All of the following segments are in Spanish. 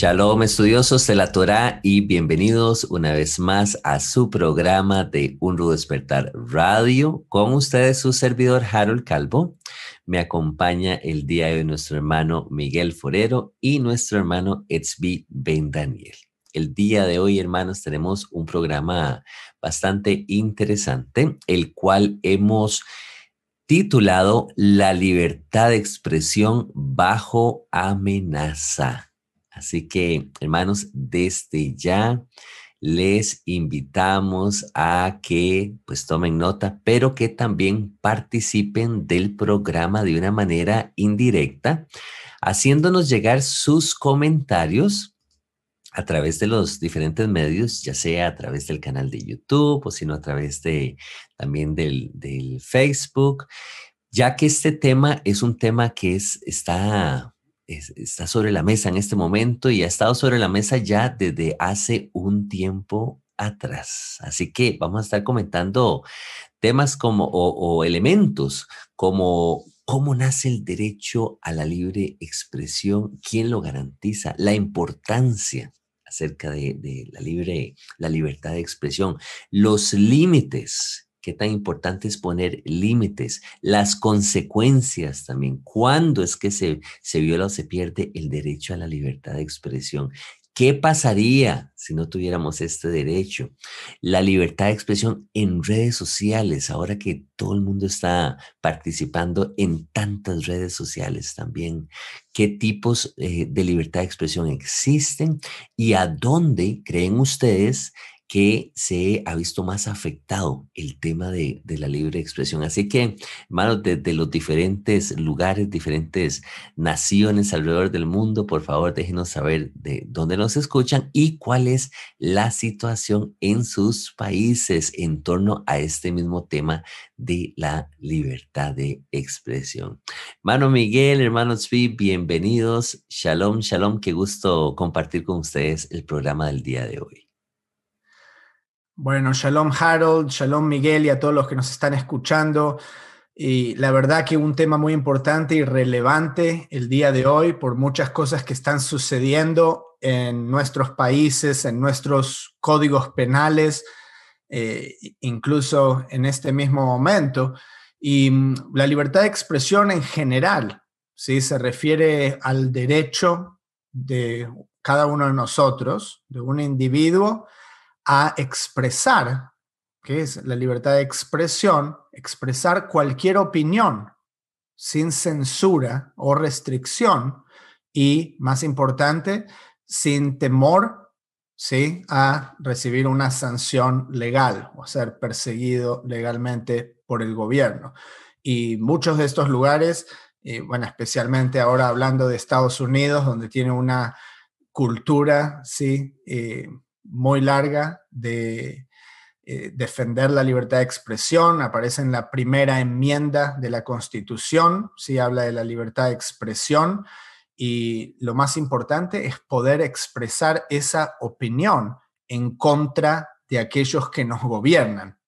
Shalom estudiosos de la Torah y bienvenidos una vez más a su programa de Un Rudo Despertar Radio. Con ustedes su servidor Harold Calvo. Me acompaña el día de hoy nuestro hermano Miguel Forero y nuestro hermano Etzbi Ben Daniel. El día de hoy, hermanos, tenemos un programa bastante interesante, el cual hemos titulado La libertad de expresión bajo amenaza. Así que, hermanos, desde ya les invitamos a que pues tomen nota, pero que también participen del programa de una manera indirecta, haciéndonos llegar sus comentarios a través de los diferentes medios, ya sea a través del canal de YouTube o sino a través de también del, Facebook, ya que este tema es un tema que es, está está sobre la mesa en este momento y ha estado sobre la mesa ya desde hace un tiempo atrás. Así que vamos a estar comentando temas como o, elementos como cómo nace el derecho a la libre expresión, quién lo garantiza, la importancia acerca de, de la libre, la libertad de expresión, los límites qué tan importante es poner límites, las consecuencias también, cuándo es que se, se viola o se pierde el derecho a la libertad de expresión. ¿Qué pasaría si no tuviéramos este derecho? La libertad de expresión en redes sociales, ahora que todo el mundo está participando en tantas redes sociales también. ¿Qué tipos eh, de libertad de expresión existen y a dónde creen ustedes que se ha visto más afectado el tema de, la libre expresión. Así que, hermanos, desde los diferentes lugares, diferentes naciones alrededor del mundo, por favor, déjenos saber de dónde nos escuchan y cuál es la situación en sus países en torno a este mismo tema de la libertad de expresión. Hermano Miguel, hermano Zvi, bienvenidos. Shalom, shalom. Qué gusto compartir con ustedes el programa del día de hoy. Bueno, shalom Harold, shalom Miguel y a todos los que nos están escuchando. Y la verdad que un tema muy importante y relevante el día de hoy por muchas cosas que están sucediendo en nuestros países, en nuestros códigos penales, eh, incluso en este mismo momento. Y mm, la libertad de expresión en general, ¿sí? se refiere al derecho de cada uno de nosotros, de un individuo, a expresar, que es la libertad de expresión, expresar cualquier opinión sin censura o restricción y, más importante, sin temor ¿sí? a recibir una sanción legal o ser perseguido legalmente por el gobierno. Y muchos de estos lugares, eh, bueno, especialmente ahora hablando de Estados Unidos, donde tiene una cultura, ¿sí? Eh, muy larga de eh, defender la libertad de expresión, aparece en la primera enmienda de la Constitución, sí habla de la libertad de expresión y lo más importante es poder expresar esa opinión en contra de aquellos que nos gobiernan.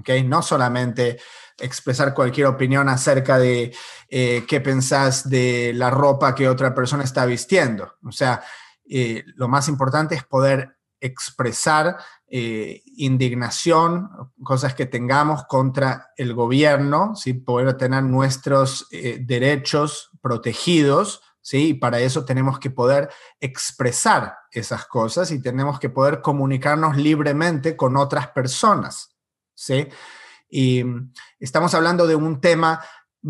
¿Okay? No solamente expresar cualquier opinión acerca de eh, qué pensás de la ropa que otra persona está vistiendo. O sea, eh, lo más importante es poder expresar eh, indignación, cosas que tengamos contra el gobierno, ¿sí? poder tener nuestros eh, derechos protegidos, ¿sí? y para eso tenemos que poder expresar esas cosas y tenemos que poder comunicarnos libremente con otras personas. ¿sí? Y mm, estamos hablando de un tema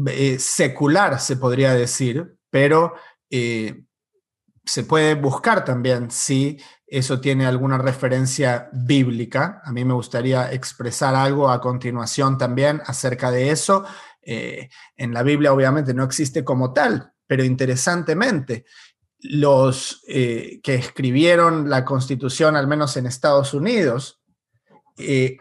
eh, secular, se podría decir, pero se puede buscar también si eso tiene alguna referencia bíblica. A mí me gustaría expresar algo a continuación también acerca de eso. Eh, en la Biblia obviamente no existe como tal, pero interesantemente, los eh, que escribieron la constitución, al menos en Estados Unidos, eh,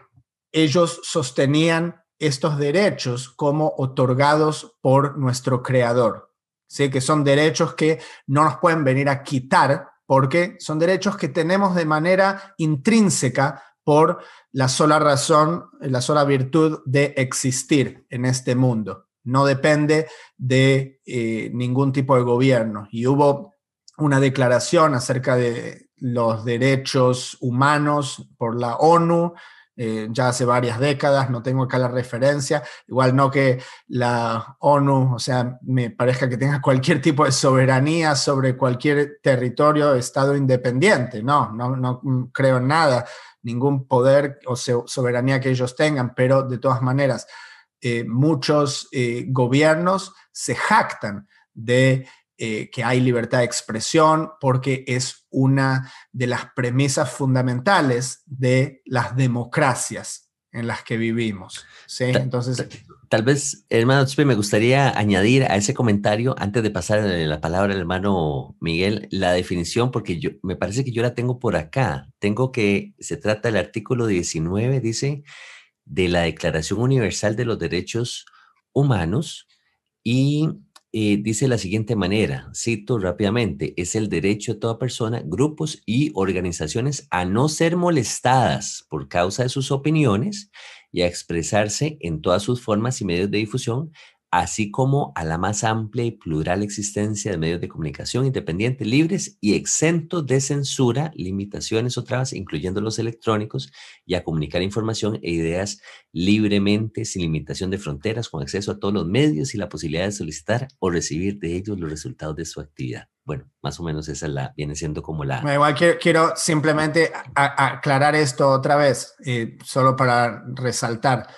ellos sostenían estos derechos como otorgados por nuestro creador. ¿sí? Que son derechos que no nos pueden venir a quitar porque son derechos que tenemos de manera intrínseca por la sola razón, la sola virtud de existir en este mundo. No depende de eh, ningún tipo de gobierno. Y hubo una declaración acerca de los derechos humanos por la ONU eh, ya hace varias décadas, no tengo acá la referencia, igual no que la ONU, o sea, me parezca que tenga cualquier tipo de soberanía sobre cualquier territorio, estado independiente, no, no, no creo en nada, ningún poder o soberanía que ellos tengan, pero de todas maneras, eh, muchos eh, gobiernos se jactan de eh, que hay libertad de expresión, porque es una de las premisas fundamentales de las democracias en las que vivimos. ¿sí? Entonces, tal vez, hermano me gustaría añadir a ese comentario, antes de pasar la palabra al hermano Miguel, la definición, porque yo, me parece que yo la tengo por acá. Tengo que, se trata del artículo 19, dice, de la Declaración Universal de los Derechos Humanos y eh, dice la siguiente manera, cito rápidamente, es el derecho de toda persona, grupos y organizaciones a no ser molestadas por causa de sus opiniones y a expresarse en todas sus formas y medios de difusión, así como a la más amplia y plural existencia de medios de comunicación independientes, libres y exentos de censura, limitaciones o trabas, incluyendo los electrónicos, y a comunicar información e ideas libremente, sin limitación de fronteras, con acceso a todos los medios y la posibilidad de solicitar o recibir de ellos los resultados de su actividad. Bueno, más o menos esa la, viene siendo como la... Igual quiero, simplemente aclarar esto otra vez, eh, solo para resaltar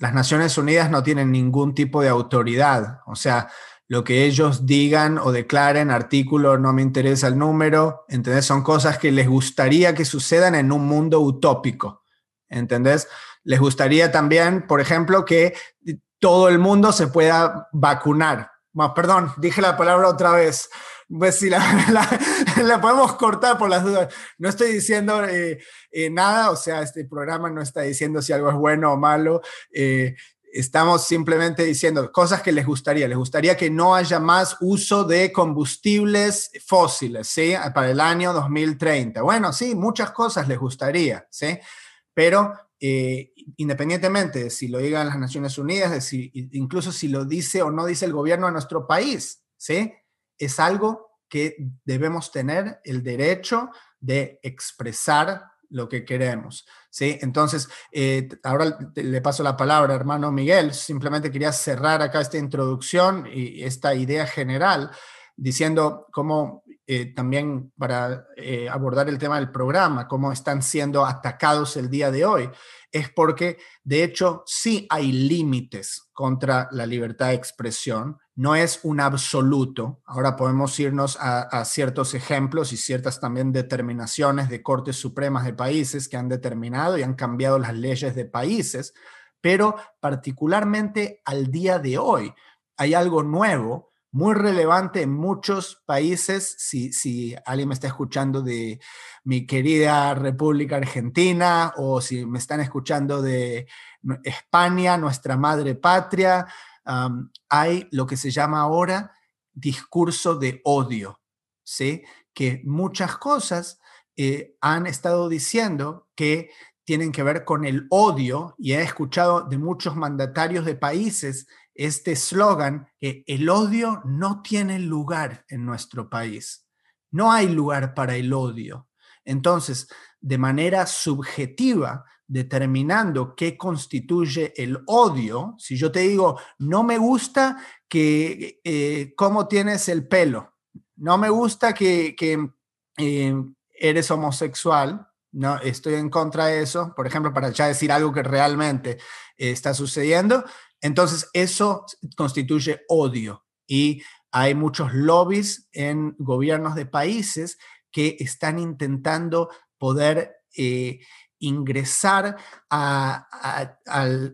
las Naciones Unidas no tienen ningún tipo de autoridad. O sea, lo que ellos digan o declaren, artículo, no me interesa el número, ¿entendés? Son cosas que les gustaría que sucedan en un mundo utópico, ¿entendés? Les gustaría también, por ejemplo, que todo el mundo se pueda vacunar. Bueno, perdón, dije la palabra otra vez pues si la, podemos cortar por las dudas. No estoy diciendo eh, eh, nada, o sea, este programa no está diciendo si algo es bueno o malo. Eh, estamos simplemente diciendo cosas que les gustaría. Les gustaría que no haya más uso de combustibles fósiles, ¿sí? Para el año 2030. Bueno, sí, muchas cosas les gustaría, ¿sí? Pero independientemente de si lo digan las Naciones Unidas, si, incluso si lo dice o no dice el gobierno de nuestro país, ¿sí? Es algo que debemos tener el derecho de expresar lo que queremos. ¿sí? Entonces, eh, ahora le paso la palabra, hermano Miguel. Simplemente quería cerrar acá esta introducción y esta idea general diciendo cómo eh, también para eh, abordar el tema del programa, cómo están siendo atacados el día de hoy, es porque de hecho sí hay límites contra la libertad de expresión no es un absoluto. Ahora podemos irnos a, ciertos ejemplos y ciertas también determinaciones de cortes supremas de países que han determinado y han cambiado las leyes de países, pero particularmente al día de hoy hay algo nuevo, muy relevante en muchos países. Si, si alguien me está escuchando de mi querida República Argentina o si me están escuchando de España, nuestra madre patria, hay lo que se llama ahora discurso de odio, ¿sí? que muchas cosas eh, han estado diciendo que tienen que ver con el odio y he escuchado de muchos mandatarios de países este eslogan que el odio no tiene lugar en nuestro país. No hay lugar para el odio. Entonces, de manera subjetiva, determinando qué constituye el odio, si yo te digo, no me gusta que eh, cómo tienes el pelo, no me gusta que, eh, eres homosexual, no estoy en contra de eso, por ejemplo, para ya decir algo que realmente está sucediendo, entonces eso constituye odio. Y hay muchos lobbies en gobiernos de países que están intentando poder eh, ingresar a,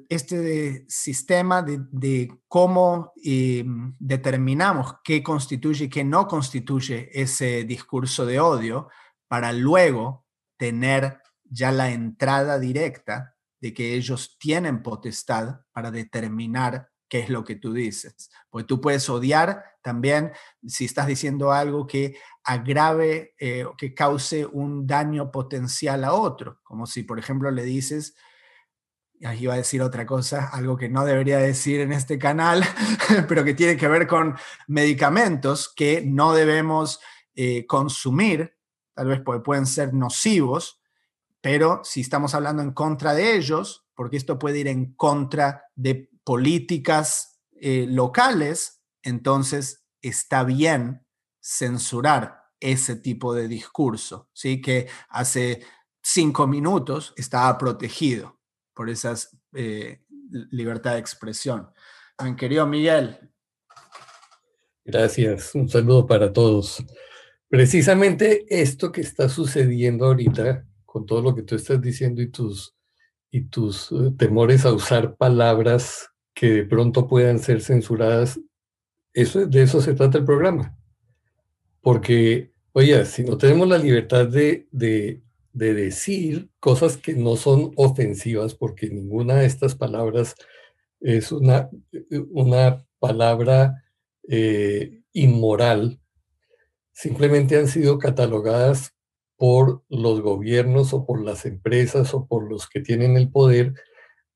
este sistema de, cómo eh, determinamos qué constituye y qué no constituye ese discurso de odio para luego tener ya la entrada directa de que ellos tienen potestad para determinar qué es lo que tú dices. Pues tú puedes odiar también si estás diciendo algo que agrave eh, o que cause un daño potencial a otro, como si, por ejemplo, le dices, ahí iba a decir otra cosa, algo que no debería decir en este canal, pero que tiene que ver con medicamentos que no debemos eh, consumir, tal vez pueden ser nocivos, pero si estamos hablando en contra de ellos, porque esto puede ir en contra de políticas eh, locales, entonces está bien censurar ese tipo de discurso, ¿sí? que hace cinco minutos estaba protegido por esa eh, libertad de expresión. Mi querido Miguel. Gracias, un saludo para todos. Precisamente esto que está sucediendo ahorita, con todo lo que tú estás diciendo y tus, y tus eh, temores a usar palabras que de pronto puedan ser censuradas, eso, de eso se trata el programa. Porque, oye, si no tenemos la libertad de, de, decir cosas que no son ofensivas, porque ninguna de estas palabras es una, una palabra eh, inmoral, simplemente han sido catalogadas por los gobiernos o por las empresas o por los que tienen el poder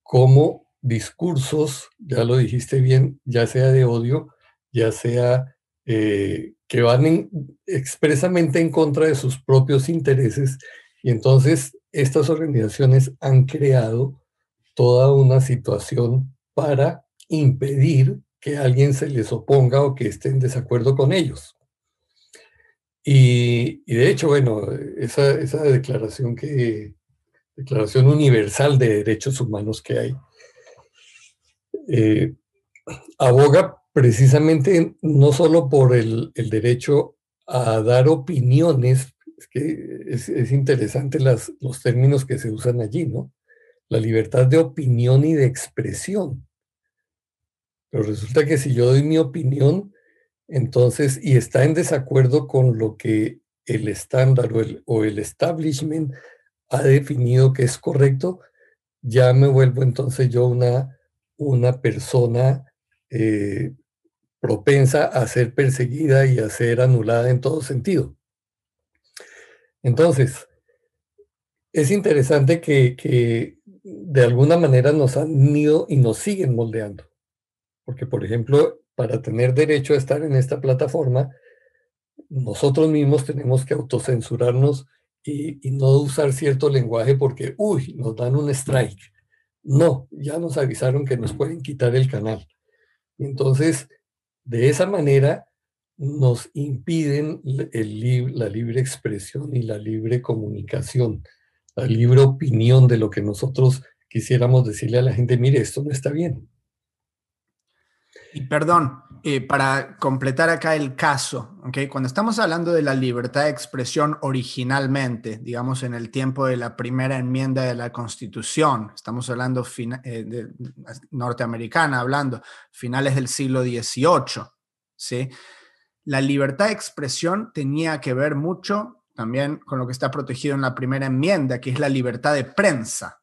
como discursos, ya lo dijiste bien, ya sea de odio, ya sea eh, que van expresamente en contra de sus propios intereses. Y entonces estas organizaciones han creado toda una situación para impedir que alguien se les oponga o que esté en desacuerdo con ellos. Y, de hecho, bueno, esa, esa declaración que, Declaración Universal de Derechos Humanos que hay, eh, aboga precisamente no solo por el, derecho a dar opiniones, es que es, interesante los términos que se usan allí, ¿no? La libertad de opinión y de expresión. Pero resulta que si yo doy mi opinión, entonces, y está en desacuerdo con lo que el estándar o el, o el establishment ha definido que es correcto, ya me vuelvo entonces yo una una persona eh, propensa a ser perseguida y a ser anulada en todo sentido. Entonces, es interesante que, de alguna manera nos han ido y nos siguen moldeando. Porque, por ejemplo, para tener derecho a estar en esta plataforma, nosotros mismos tenemos que autocensurarnos y, y, no usar cierto lenguaje porque, uy, nos dan un strike. No, ya nos avisaron que nos pueden quitar el canal. Entonces, de esa manera nos impiden la libre expresión y la libre comunicación, la libre opinión de lo que nosotros quisiéramos decirle a la gente, mire, esto no está bien. Y perdón, eh, para completar acá el caso, ¿okay? cuando estamos hablando de la libertad de expresión originalmente, digamos en el tiempo de la primera enmienda de la Constitución, estamos hablando eh, norteamericana, hablando finales del siglo XVIII, ¿sí? la libertad de expresión tenía que ver mucho también con lo que está protegido en la primera enmienda, que es la libertad de prensa,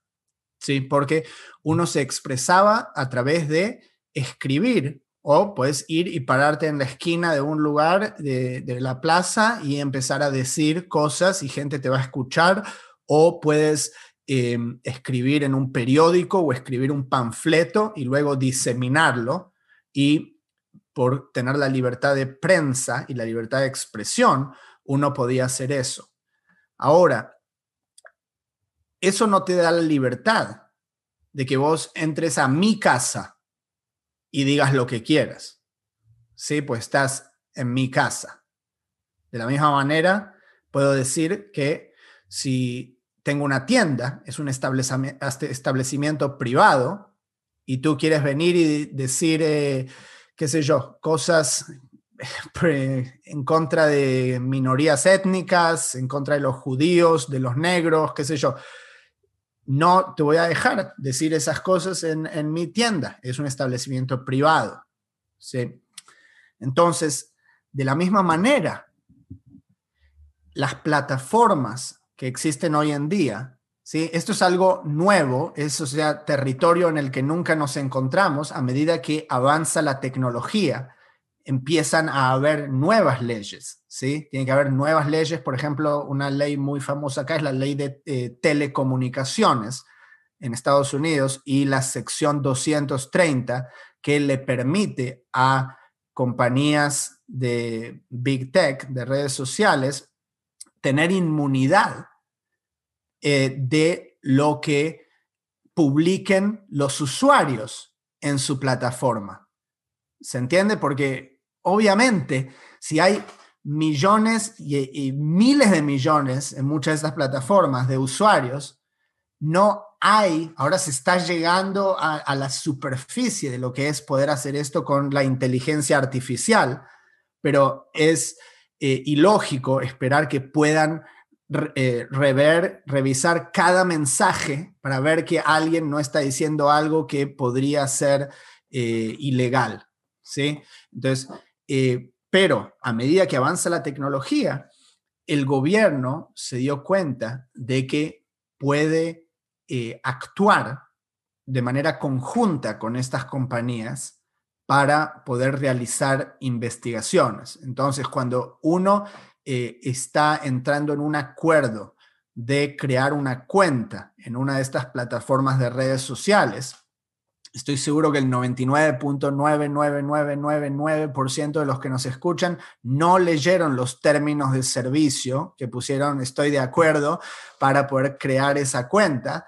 ¿sí? porque uno se expresaba a través de escribir o puedes ir y pararte en la esquina de un lugar de, la plaza y empezar a decir cosas y gente te va a escuchar. O puedes em, escribir en un periódico o escribir un panfleto y luego diseminarlo. Y por tener la libertad de prensa y la libertad de expresión, uno podía hacer eso. Ahora, eso no te da la libertad de que vos entres a mi casa y digas lo que quieras. Sí, pues estás en mi casa. De la misma manera, puedo decir que si tengo una tienda, es un establecimiento privado, y tú quieres venir y decir, eh, qué sé yo, cosas en contra de minorías étnicas, en contra de los judíos, de los negros, qué sé yo, no te voy a dejar decir esas cosas en, mi tienda, es un establecimiento privado. ¿sí? Entonces, de la misma manera, las plataformas que existen hoy en día ¿sí? Esto es algo nuevo, es o territorio en el que nunca nos encontramos a medida que avanza la tecnología. Empiezan a haber nuevas leyes, ¿sí? Tiene que haber nuevas leyes, por ejemplo, una ley muy famosa acá es la ley de eh, telecomunicaciones en Estados Unidos y la sección 230 que le permite a compañías de Big Tech, de redes sociales, tener inmunidad eh, de lo que publiquen los usuarios en su plataforma. ¿Se entiende? Porque obviamente si hay millones y, miles de millones en muchas de estas plataformas de usuarios, no hay, ahora se está llegando a, la superficie de lo que es poder hacer esto con la inteligencia artificial, pero es eh, ilógico esperar que puedan eh, rever, revisar cada mensaje para ver que alguien no está diciendo algo que podría ser eh, ilegal, ¿sí? Entonces, eh, pero a medida que avanza la tecnología, el gobierno se dio cuenta de que puede actuar de manera conjunta con estas compañías para poder realizar investigaciones. Entonces, cuando uno eh, está entrando en un acuerdo de crear una cuenta en una de estas plataformas de redes sociales, estoy seguro que el 99.99999% de los que nos escuchan no leyeron los términos de servicio que pusieron, estoy de acuerdo, para poder crear esa cuenta,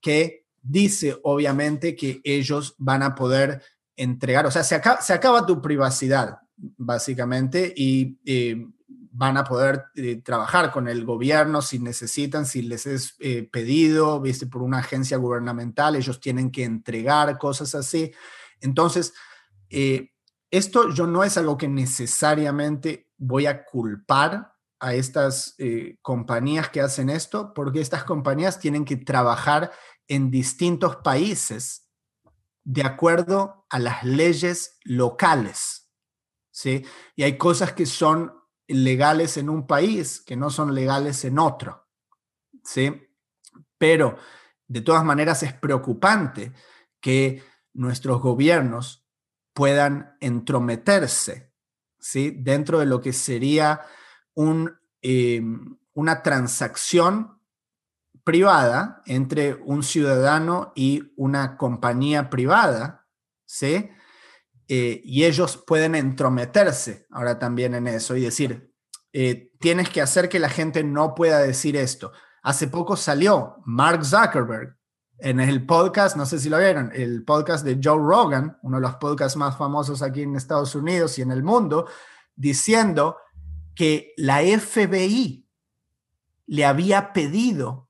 que dice obviamente que ellos van a poder entregar, o sea, se acaba, tu privacidad, básicamente, y eh, van a poder eh, trabajar con el gobierno si necesitan, si les es eh, pedido, viste, por una agencia gubernamental, ellos tienen que entregar cosas así. Entonces, eh, esto yo no es algo que necesariamente voy a culpar a estas compañías que hacen esto, porque estas compañías tienen que trabajar en distintos países de acuerdo a las leyes locales. ¿sí? Y hay cosas que son legales en un país que no son legales en otro. ¿sí? Pero de todas maneras es preocupante que nuestros gobiernos puedan entrometerse ¿sí? dentro de lo que sería em, una transacción privada entre un ciudadano y una compañía privada, ¿sí? Eh, y ellos pueden entrometerse ahora también en eso y decir, eh, tienes que hacer que la gente no pueda decir esto. Hace poco salió Mark Zuckerberg en el podcast, no sé si lo vieron, el podcast de Joe Rogan, uno de los podcasts más famosos aquí en Estados Unidos y en el mundo, diciendo que la FBI le había pedido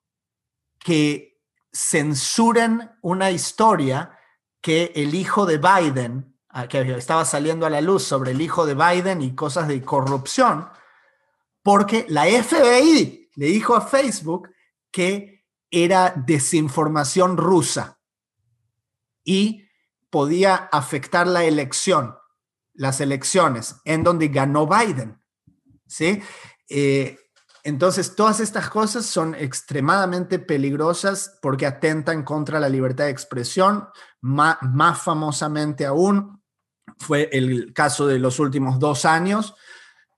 que censuren una historia que el hijo de Biden que estaba saliendo a la luz sobre el hijo de Biden y cosas de corrupción, porque la FBI le dijo a Facebook que era desinformación rusa y podía afectar la elección, las elecciones, en donde ganó Biden. ¿sí? Eh, entonces, todas estas cosas son extremadamente peligrosas porque atentan contra la libertad de expresión, más famosamente aún fue el caso de los últimos dos años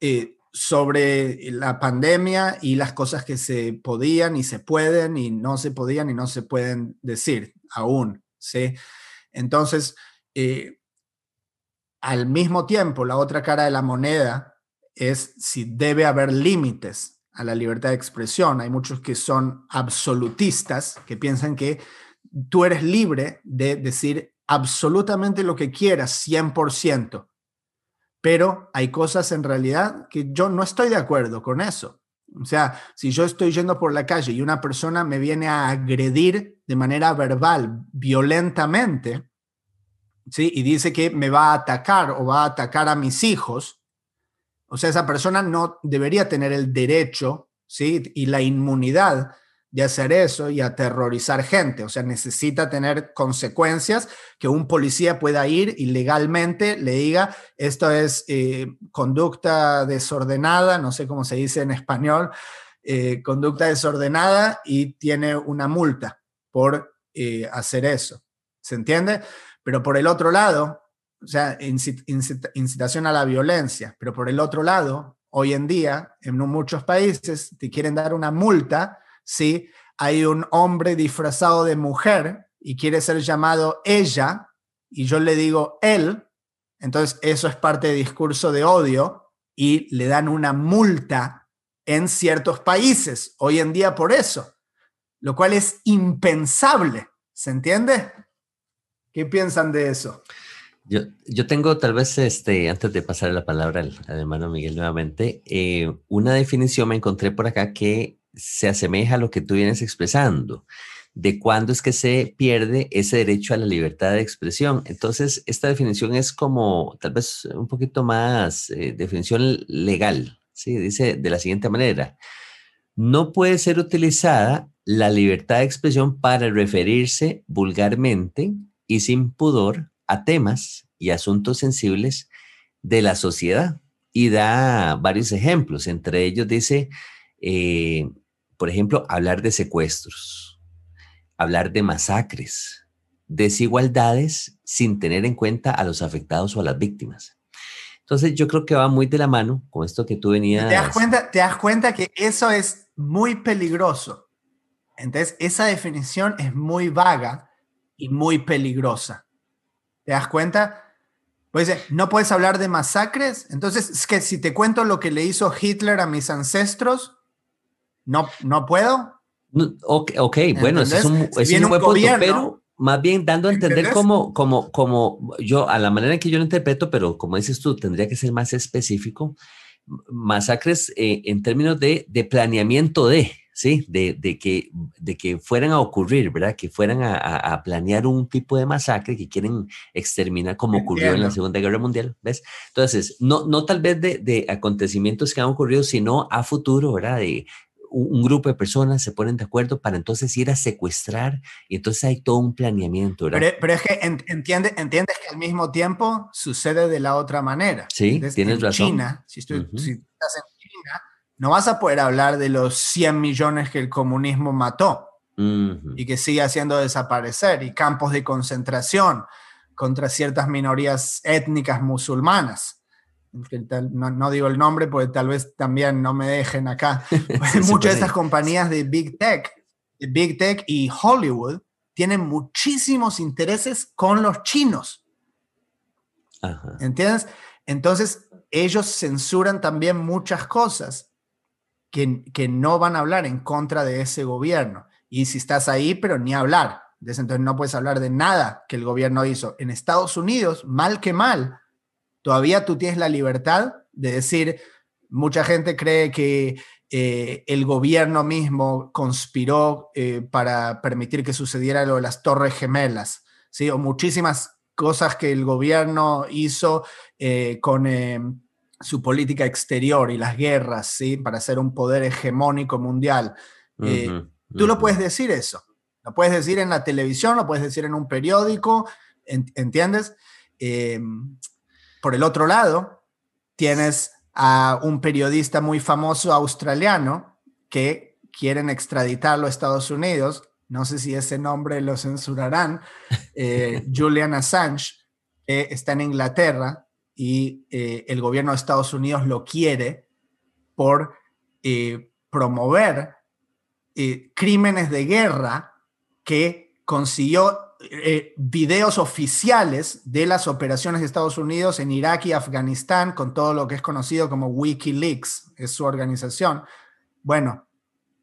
eh, sobre la pandemia y las cosas que se podían y se pueden y no se podían y no se pueden decir aún. ¿sí? Entonces, eh, al mismo tiempo, la otra cara de la moneda es si debe haber límites a la libertad de expresión. Hay muchos que son absolutistas, que piensan que tú eres libre de decir absolutamente lo que quieras, 100%. Pero hay cosas en realidad que yo no estoy de acuerdo con eso. O sea, si yo estoy yendo por la calle y una persona me viene a agredir de manera verbal, violentamente, ¿sí? Y dice que me va a atacar o va a atacar a mis hijos, o sea, esa persona no debería tener el derecho, ¿sí? Y la inmunidad de hacer eso y aterrorizar gente. O sea, necesita tener consecuencias que un policía pueda ir y legalmente le diga, esto es eh, conducta desordenada, no sé cómo se dice en español, eh, conducta desordenada y tiene una multa por eh, hacer eso. ¿Se entiende? Pero por el otro lado, o sea, incitación a la violencia, pero por el otro lado, hoy en día, en muchos países, te quieren dar una multa si hay un hombre disfrazado de mujer y quiere ser llamado ella, y yo le digo él, entonces eso es parte de discurso de odio y le dan una multa en ciertos países hoy en día por eso, lo cual es impensable, ¿se entiende? ¿Qué piensan de eso? Yo, yo tengo tal vez, este, antes de pasar la palabra al, hermano Miguel nuevamente, eh, una definición me encontré por acá que se asemeja a lo que tú vienes expresando, de cuándo es que se pierde ese derecho a la libertad de expresión. Entonces, esta definición es como tal vez un poquito más eh, definición legal, ¿sí? Dice de la siguiente manera, no puede ser utilizada la libertad de expresión para referirse vulgarmente y sin pudor a temas y asuntos sensibles de la sociedad. Y da varios ejemplos, entre ellos dice, eh, por ejemplo, hablar de secuestros, hablar de masacres, desigualdades sin tener en cuenta a los afectados o a las víctimas. Entonces yo creo que va muy de la mano con esto que tú venías. ¿Te das cuenta, te das cuenta que eso es muy peligroso? Entonces esa definición es muy vaga y muy peligrosa. ¿Te das cuenta? Pues no puedes hablar de masacres. Entonces, es que si te cuento lo que le hizo Hitler a mis ancestros, no, no puedo. ok, okay bueno, eso es un, es un buen punto, pero más bien dando a entender cómo, como, como yo, a la manera en que yo lo interpreto, pero como dices tú, tendría que ser más específico, masacres eh, en términos de, de planeamiento de, ¿sí? De, de, que, de que fueran a ocurrir, ¿verdad? Que fueran a, a, planear un tipo de masacre que quieren exterminar como ocurrió en la Segunda Guerra Mundial, ¿ves? Entonces, no, no tal vez de, de acontecimientos que han ocurrido, sino a futuro, ¿verdad? De, un, grupo de personas se ponen de acuerdo para entonces ir a secuestrar y entonces hay todo un planeamiento. ¿verdad? Pero, es que entiende, entiendes que al mismo tiempo sucede de la otra manera. Sí, tienes razón. China, si, estás en China, no vas a poder hablar de los 100 millones que el comunismo mató y que sigue haciendo desaparecer y campos de concentración contra ciertas minorías étnicas musulmanas no, digo el nombre porque tal vez también no me dejen acá. Muchas de estas compañías de Big Tech, Big Tech y Hollywood tienen muchísimos intereses con los chinos. ¿Entiendes? Entonces, ellos censuran también muchas cosas que, que, no van a hablar en contra de ese gobierno. Y si estás ahí, pero ni hablar. Entonces no puedes hablar de nada que el gobierno hizo. En Estados Unidos, mal que mal, todavía tú tienes la libertad de decir, mucha gente cree que eh, el gobierno mismo conspiró eh, para permitir que sucediera lo de las torres gemelas, ¿sí? o muchísimas cosas que el gobierno hizo eh, con su política exterior y las guerras, ¿sí? para ser un poder hegemónico mundial. tú lo puedes decir eso, lo puedes decir en la televisión, lo puedes decir en un periódico, ¿entiendes? Por el otro lado, tienes a un periodista muy famoso australiano que quieren extraditarlo a Estados Unidos. No sé si ese nombre lo censurarán. Eh, Julian Assange está en Inglaterra y eh, el gobierno de Estados Unidos lo quiere por eh, promover crímenes de guerra que consiguió eh, videos oficiales de las operaciones de Estados Unidos en Irak y Afganistán con todo lo que es conocido como Wikileaks, es su organización. Bueno,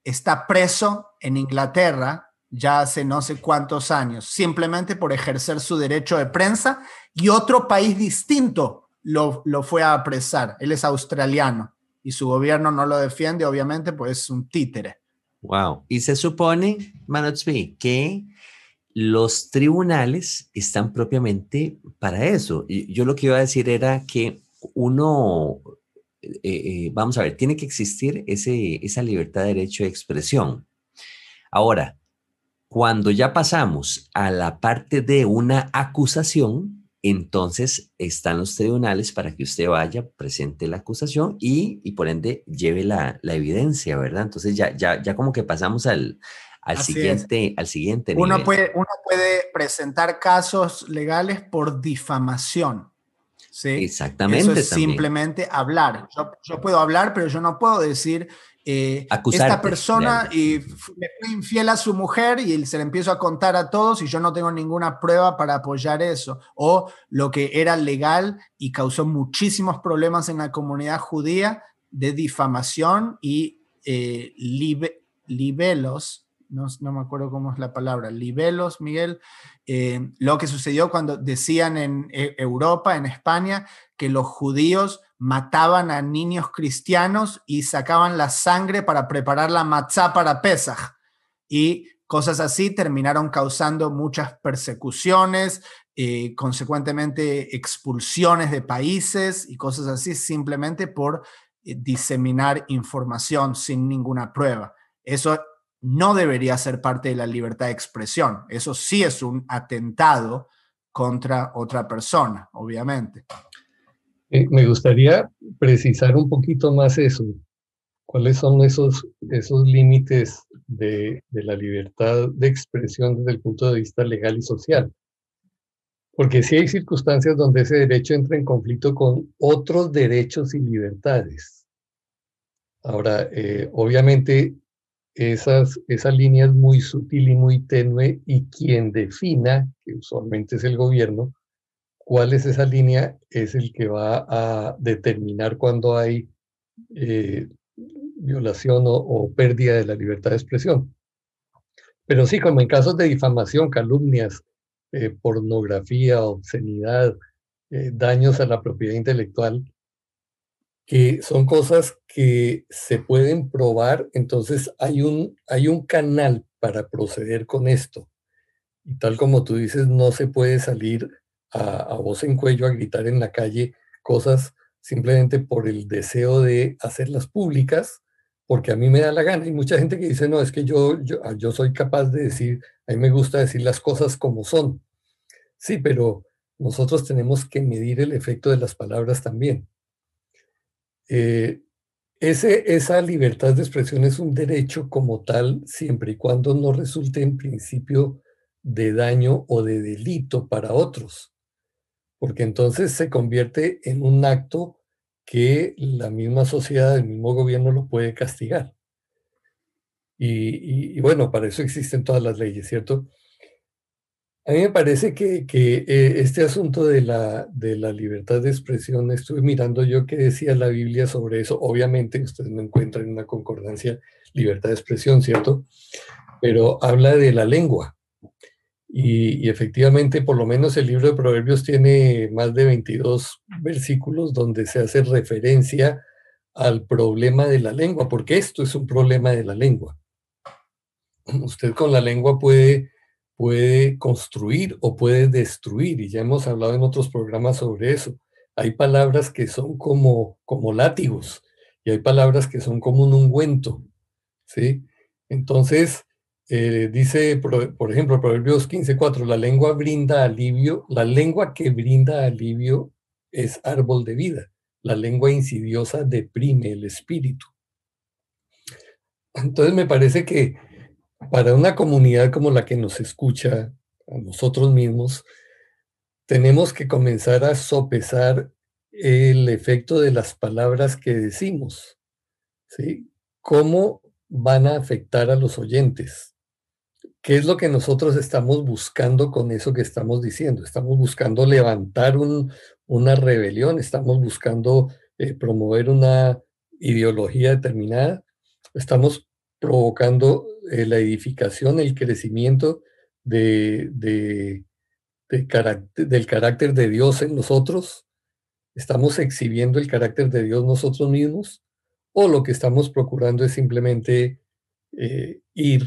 está preso en Inglaterra ya hace no sé cuántos años, simplemente por ejercer su derecho de prensa y otro país distinto lo, lo fue a apresar. Él es australiano y su gobierno no lo defiende, obviamente, pues es un títere. Wow. Y se supone, Manotsby, que los tribunales están propiamente para eso. Yo lo que iba a decir era que uno, eh, eh, vamos a ver, tiene que existir ese, esa libertad de derecho de expresión. Ahora, cuando ya pasamos a la parte de una acusación, entonces están los tribunales para que usted vaya, presente la acusación y, por ende lleve la, evidencia, ¿verdad? Entonces ya, ya, ya como que pasamos al, al siguiente, al siguiente uno. Puede, uno puede presentar casos legales por difamación. ¿sí? Exactamente. Eso es simplemente hablar. Yo, yo, puedo hablar, pero yo no puedo decir, eh, esta persona y me fue infiel a su mujer y se le empiezo a contar a todos y yo no tengo ninguna prueba para apoyar eso. O lo que era legal y causó muchísimos problemas en la comunidad judía de difamación y eh, libelos, no, me acuerdo cómo es la palabra, libelos, Miguel, eh, lo que sucedió cuando decían en Europa, en España, que los judíos mataban a niños cristianos y sacaban la sangre para preparar la matzá para Pesach. Y cosas así terminaron causando muchas persecuciones, eh, consecuentemente expulsiones de países y cosas así, simplemente por eh, diseminar información sin ninguna prueba. Eso no debería ser parte de la libertad de expresión. Eso sí es un atentado contra otra persona, obviamente. Eh, me gustaría precisar un poquito más eso. ¿Cuáles son esos, esos límites de, de la libertad de expresión desde el punto de vista legal y social? Porque sí hay circunstancias donde ese derecho entra en conflicto con otros derechos y libertades. Ahora, eh, obviamente, esas, esa línea es muy sutil y muy tenue y quien defina, que usualmente es el gobierno, cuál es esa línea es el que va a determinar cuando hay eh, violación o, pérdida de la libertad de expresión. Pero sí, como en casos de difamación, calumnias, eh, pornografía, obscenidad, eh, daños a la propiedad intelectual, que son cosas que se pueden probar, entonces hay un, hay un canal para proceder con esto. Y tal como tú dices, no se puede salir a, voz en cuello a gritar en la calle cosas simplemente por el deseo de hacerlas públicas, porque a mí me da la gana. Hay mucha gente que dice, no, es que yo, yo, ah, yo soy capaz de decir, a mí me gusta decir las cosas como son. Sí, pero nosotros tenemos que medir el efecto de las palabras también. Eh, ese, esa libertad de expresión es un derecho como tal, siempre y cuando no resulte en principio de daño o de delito para otros porque entonces se convierte en un acto que la misma sociedad, el mismo gobierno lo puede castigar. Y, bueno, para eso existen todas las leyes, ¿cierto? A mí me parece que, eh, este asunto de la, de la libertad de expresión, estuve mirando yo qué decía la Biblia sobre eso. Obviamente, ustedes no encuentran en una concordancia libertad de expresión, ¿cierto? Pero habla de la lengua. Y, efectivamente, por lo menos el libro de Proverbios tiene más de 22 versículos donde se hace referencia al problema de la lengua, porque esto es un problema de la lengua. Usted con la lengua puede, puede construir o puede destruir, y ya hemos hablado en otros programas sobre eso. Hay palabras que son como, como látigos y hay palabras que son como un ungüento, ¿sí? Entonces, eh, dice, por, ejemplo, Proverbios 15.4, la lengua brinda alivio, la lengua que brinda alivio es árbol de vida, la lengua insidiosa deprime el espíritu. Entonces me parece que para una comunidad como la que nos escucha, a nosotros mismos, tenemos que comenzar a sopesar el efecto de las palabras que decimos, ¿sí? ¿Cómo van a afectar a los oyentes? ¿Qué es lo que nosotros estamos buscando con eso que estamos diciendo? Estamos buscando levantar una rebelión, estamos buscando eh, promover una ideología determinada, estamos provocando eh, la edificación, el crecimiento de, del carácter de Dios en nosotros, estamos exhibiendo el carácter de Dios nosotros mismos, o lo que estamos procurando es simplemente eh, ir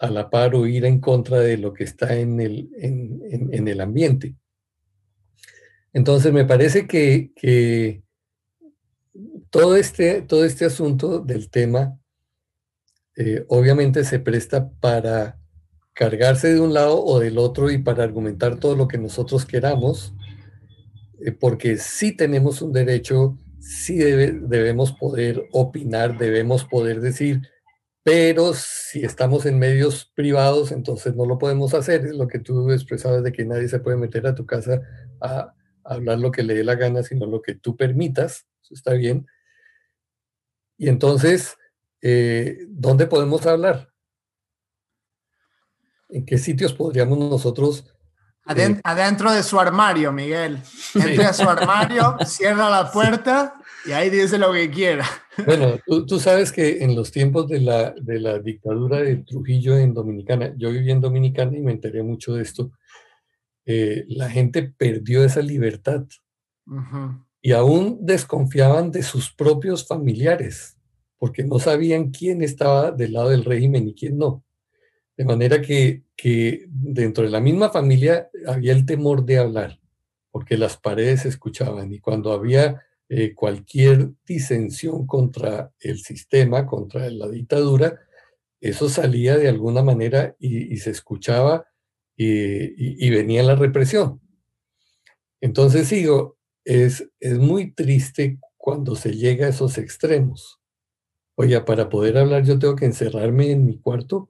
a la par o ir en contra de lo que está en el, en, el ambiente. Entonces me parece que, todo, este, todo este asunto del tema eh, obviamente se presta para cargarse de un lado o del otro y para argumentar todo lo que nosotros queramos, eh, porque sí tenemos un derecho, sí debemos poder opinar, debemos poder decir, pero si estamos en medios privados, entonces no lo podemos hacer. Es lo que tú expresabas de que nadie se puede meter a tu casa a, hablar lo que le dé la gana, sino lo que tú permitas. Eso está bien. Y entonces, eh, ¿dónde podemos hablar? ¿En qué sitios podríamos nosotros... Eh, adentro, de su armario, Miguel. Entre a su armario, cierra la puerta y ahí dice lo que quiera. Bueno, tú, sabes que en los tiempos de la, de la, dictadura de Trujillo en Dominicana, yo viví en Dominicana y me enteré mucho de esto, eh, la gente perdió esa libertad y aún desconfiaban de sus propios familiares, porque no sabían quién estaba del lado del régimen y quién no. De manera que, que dentro de la misma familia había el temor de hablar, porque las paredes se escuchaban y cuando había eh, cualquier disensión contra el sistema, contra la dictadura, eso salía de alguna manera y, se escuchaba y, y, venía la represión. Entonces digo, es, es muy triste cuando se llega a esos extremos. Oye, para poder hablar yo tengo que encerrarme en mi cuarto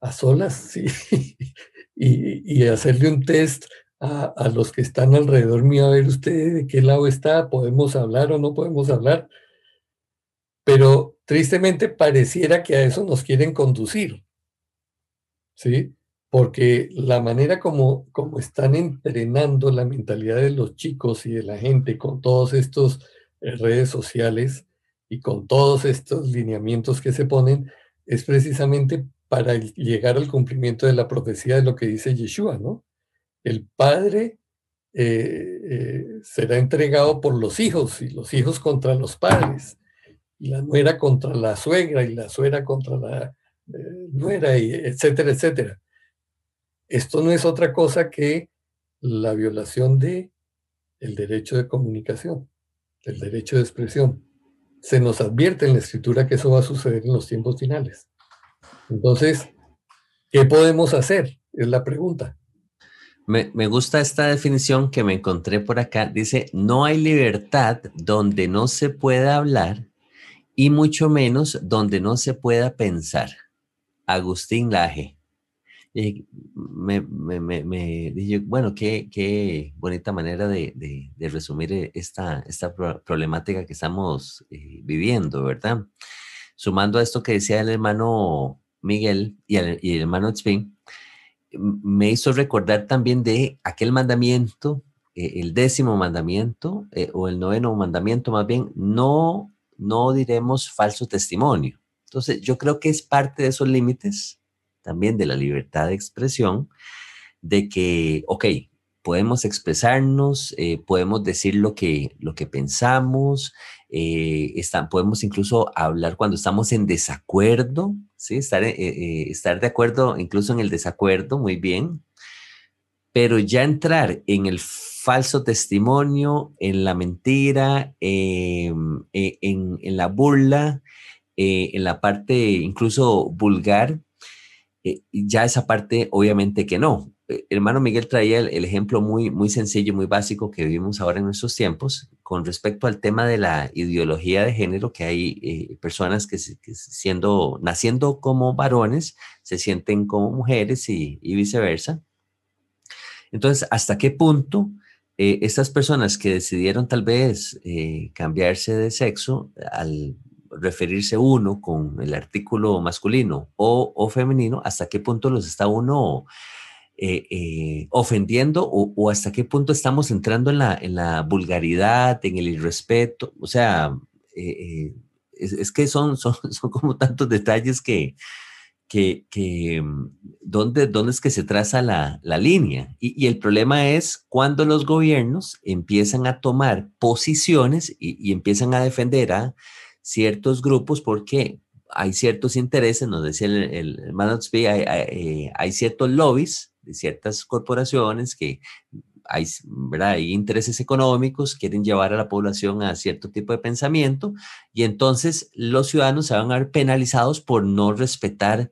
a solas sí, y, y, hacerle un test a, a, los que están alrededor mío, a ver usted de qué lado está, podemos hablar o no podemos hablar. Pero tristemente pareciera que a eso nos quieren conducir, ¿sí? Porque la manera como, como están entrenando la mentalidad de los chicos y de la gente con todos estos eh, redes sociales y con todos estos lineamientos que se ponen, es precisamente para llegar al cumplimiento de la profecía de lo que dice Yeshua, ¿no? El padre eh, eh, será entregado por los hijos y los hijos contra los padres, y la nuera contra la suegra y la suegra contra la eh, nuera, y etcétera, etcétera. Esto no es otra cosa que la violación de el derecho de comunicación, el derecho de expresión. Se nos advierte en la escritura que eso va a suceder en los tiempos finales. Entonces, ¿qué podemos hacer? Es la pregunta. Me, gusta esta definición que me encontré por acá. Dice, no hay libertad donde no se pueda hablar y mucho menos donde no se pueda pensar. Agustín Laje. Me, me, dije, bueno, qué, qué bonita manera de, resumir esta, esta problemática que estamos eh, viviendo, ¿verdad? Sumando a esto que decía el hermano Miguel y el, hermano Tzvin, me hizo recordar también de aquel mandamiento, eh, el décimo mandamiento, eh, o el noveno mandamiento más bien, no, no diremos falso testimonio. Entonces, yo creo que es parte de esos límites también de la libertad de expresión, de que, ok, podemos expresarnos, eh, podemos decir lo que, lo que pensamos, eh, podemos incluso hablar cuando estamos en desacuerdo, ¿sí? estar, eh, estar de acuerdo incluso en el desacuerdo, muy bien, pero ya entrar en el falso testimonio, en la mentira, em, e, en, en, la burla, en la parte incluso vulgar, ya esa parte obviamente que no. Eh, hermano Miguel traía el, ejemplo muy, muy sencillo, muy básico que vivimos ahora en nuestros tiempos con respecto al tema de la ideología de género, que hay eh, personas que, siendo, naciendo como varones se sienten como mujeres y, viceversa. Entonces, ¿hasta qué punto eh, estas personas que decidieron tal vez cambiarse de sexo al referirse uno con el artículo masculino o, o femenino, hasta qué punto los está uno eh, eh, ofendiendo o, hasta qué punto estamos entrando en la, en la vulgaridad, en el irrespeto. O sea, eh, es, que son, son, son, como tantos detalles que, que, que ¿dónde, ¿dónde, es que se traza la, la línea? Y, y, el problema es cuando los gobiernos empiezan a tomar posiciones y, empiezan a defender a ciertos grupos porque hay ciertos intereses, nos decía el, el hay, hay, hay, ciertos lobbies de ciertas corporaciones que hay, ¿verdad? hay intereses económicos, quieren llevar a la población a cierto tipo de pensamiento y entonces los ciudadanos se van a ver penalizados por no respetar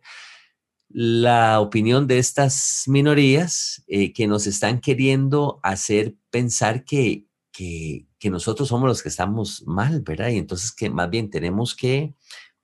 la opinión de estas minorías eh, que nos están queriendo hacer pensar que, que, que nosotros somos los que estamos mal, ¿verdad? Y entonces que más bien tenemos que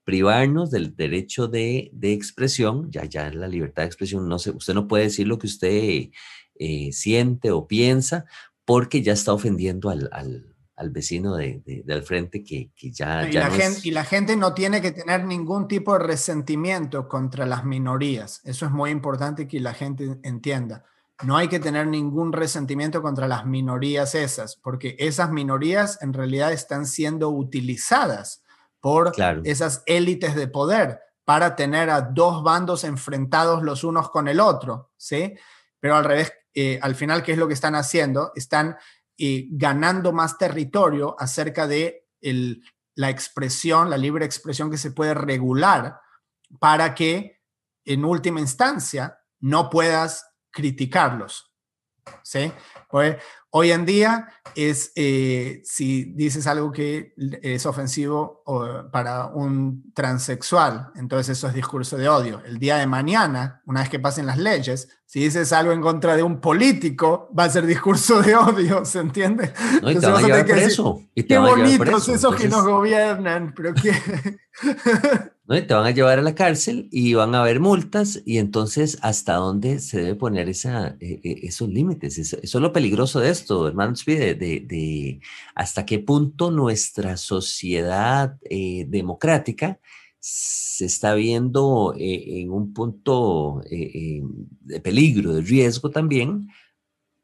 privarnos del derecho de, de, expresión, ya, ya la libertad de expresión, no sé, usted no puede decir lo que usted eh, siente o piensa porque ya está ofendiendo al, al, al vecino de, de, del frente que, que ya... Y, ya la no gente, es... y la gente no tiene que tener ningún tipo de resentimiento contra las minorías. Eso es muy importante que la gente entienda. No hay que tener ningún resentimiento contra las minorías esas, porque esas minorías en realidad están siendo utilizadas por Claro. esas élites de poder para tener a dos bandos enfrentados los unos con el otro, ¿sí? Pero al revés, eh, al final, ¿qué es lo que están haciendo? Están eh, ganando más territorio acerca de el- la expresión, la libre expresión que se puede regular para que en última instancia no puedas criticarlos, ¿sí? Pues hoy en día es, eh, si dices algo que es ofensivo o, para un transexual, entonces eso es discurso de odio. El día de mañana, una vez que pasen las leyes, si dices algo en contra de un político, va a ser discurso de odio, ¿se entiende? No, y Entonces van vas a a llevar tener que decir, preso. y te Qué bonitos esos que nos gobiernan, pero qué... ¿no? Te van a llevar a la cárcel y van a haber multas y entonces hasta dónde se debe poner eh, eh, esos límites. Eso, es lo peligroso de esto, hermano de, de- hasta qué punto nuestra sociedad eh, democrática se está viendo en un punto de peligro, de riesgo también,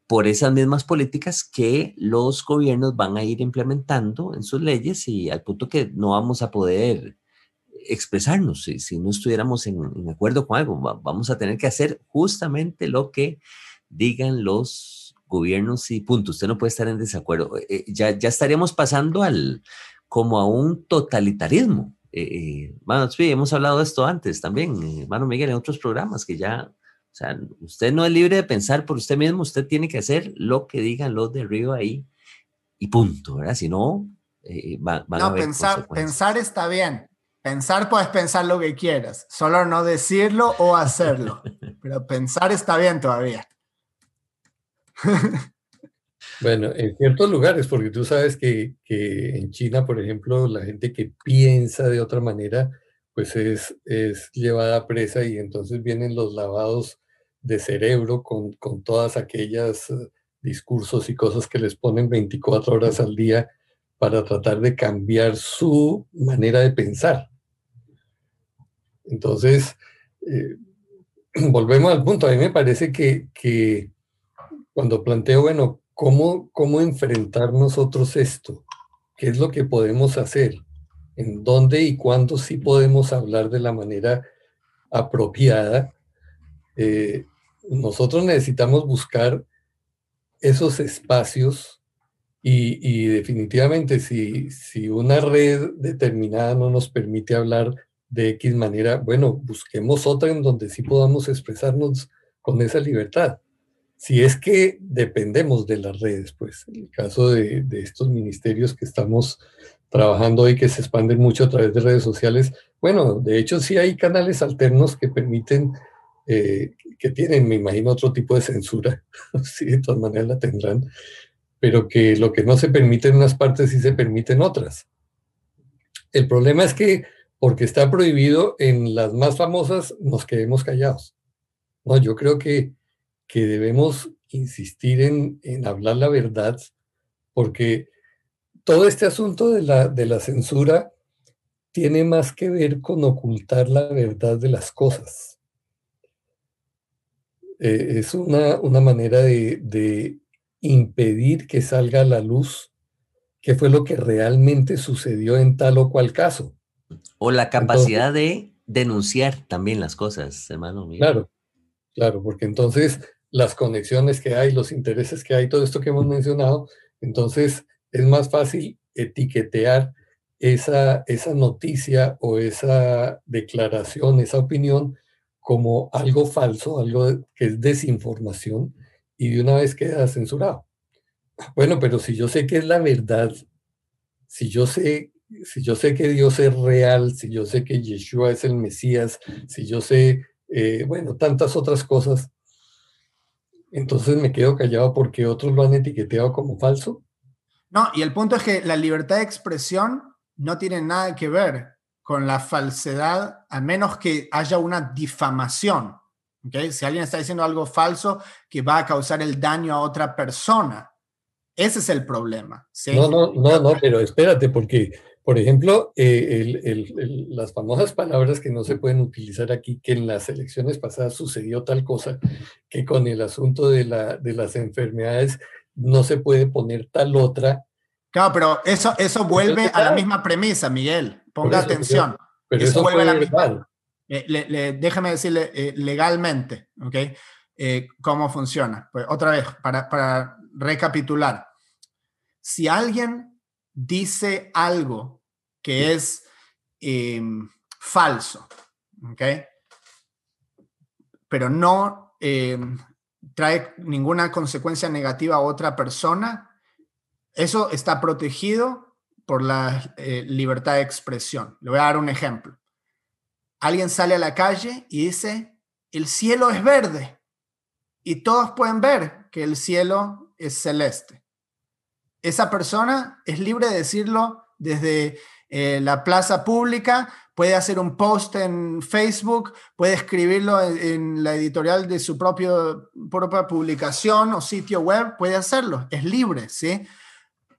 por esas mismas políticas que los gobiernos van a ir implementando en sus leyes y al punto que no vamos a poder expresarnos si, si no estuviéramos en, en acuerdo con algo. Va- vamos a tener que hacer justamente lo que digan los gobiernos y punto. Usted no puede estar en desacuerdo. Eh, eh, ya, ya estaríamos pasando al como a un totalitarismo. Eh, eh, sí, hemos hablado de esto antes también, hermano Miguel, en otros programas que ya, o sea, usted no es libre de pensar por usted mismo, usted tiene que hacer lo que digan los de arriba ahí y punto, ¿verdad? Si no, eh, van a haber pensar está bien. Pensar puedes pensar lo que quieras, solo no decirlo o hacerlo. Pero pensar está bien todavía. Bueno, en ciertos lugares, porque tú sabes que, que en China, por ejemplo, la gente que piensa de otra manera, pues es, es llevada a presa y entonces vienen los lavados de cerebro con, con todas aquellas eh, discursos y cosas que les ponen 24 horas al día para tratar de cambiar su manera de pensar. Entonces, eh, volvemos al punto. A mí me parece que, que cuando planteo, bueno, ¿cómo, ¿cómo enfrentar nosotros esto? ¿Qué es lo que podemos hacer? ¿En dónde y cuándo sí podemos hablar de la manera apropiada? Eh, nosotros necesitamos buscar esos espacios y, y definitivamente si, si una red determinada no nos permite hablar de X manera, bueno, busquemos otra en donde sí podamos expresarnos con esa libertad. Si es que dependemos de las redes, pues en el caso de, de estos ministerios que estamos trabajando hoy, que se expanden mucho a través de redes sociales, bueno, de hecho sí hay canales alternos que permiten, eh, que tienen, me imagino, otro tipo de censura, sí, de todas maneras la tendrán, pero que lo que no se permite en unas partes sí se permite en otras. El problema es que porque está prohibido en las más famosas, nos quedemos callados. No, yo creo que, que debemos insistir en, en hablar la verdad, porque todo este asunto de la, de la censura tiene más que ver con ocultar la verdad de las cosas. Eh, es una, una manera de, de impedir que salga a la luz qué fue lo que realmente sucedió en tal o cual caso. O la capacidad de denunciar también las cosas, hermano Miguel. Claro, claro, porque entonces las conexiones que hay, los intereses que hay, todo esto que hemos mencionado, entonces es más fácil etiquetear esa, esa noticia o esa declaración, esa opinión como algo falso, algo que es desinformación y de una vez queda censurado. Bueno, pero si yo sé que es la verdad, si yo sé si yo sé que Dios es real, si yo sé que Yeshua es el Mesías, si yo sé, eh, bueno, tantas otras cosas, entonces me quedo callado porque otros lo han etiquetado como falso. No, y el punto es que la libertad de expresión no tiene nada que ver con la falsedad, a menos que haya una difamación. ¿okay? Si alguien está diciendo algo falso que va a causar el daño a otra persona, ese es el problema. No, no, no, no, pero espérate, porque, por ejemplo, eh, las famosas palabras que no se pueden utilizar aquí, que en las elecciones pasadas sucedió tal cosa, que con el asunto de, la, de las enfermedades no se puede poner tal otra. Claro, pero eso, eso vuelve a la misma premisa, Miguel. Ponga atención. Pero eso, vuelve a la misma. Eh, déjame decirle eh, legalmente, ¿ok? ¿Cómo funciona? Pues otra vez, para, para recapitular. Si alguien dice algo que es em, falso, ¿ok? Pero no em, trae ninguna consecuencia negativa a otra persona, eso está protegido por la eh, libertad de expresión. Le voy a dar un ejemplo. Alguien sale a la calle y dice, el cielo es verde. Y todos pueden ver que el cielo es celeste. Esa persona es libre de decirlo desde eh, la plaza pública, puede hacer un post en Facebook, puede escribirlo en, la editorial de su propio, propia publicación o sitio web, puede hacerlo, es libre, ¿sí?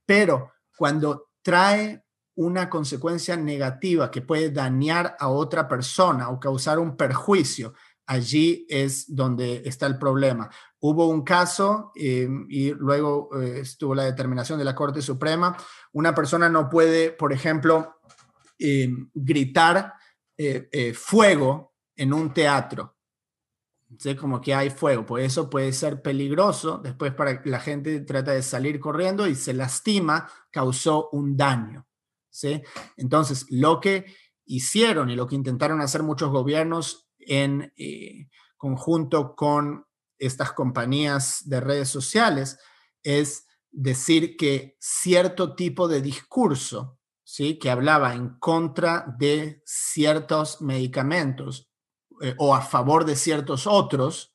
Pero cuando trae una consecuencia negativa que puede dañar a otra persona o causar un perjuicio, allí es donde está el problema. Hubo un caso eh, y luego eh, estuvo la determinación de la Corte Suprema. Una persona no puede, por ejemplo, eh, gritar fuego en un teatro. ¿Sí? Como que hay fuego, pues eso puede ser peligroso. Después para la gente trata de salir corriendo y se lastima, causó un daño. ¿sí? Entonces, lo que hicieron y lo que intentaron hacer muchos gobiernos en eh, conjunto con estas compañías de redes sociales es decir que cierto tipo de discurso, ¿sí? que hablaba en contra de ciertos medicamentos eh, o a favor de ciertos otros,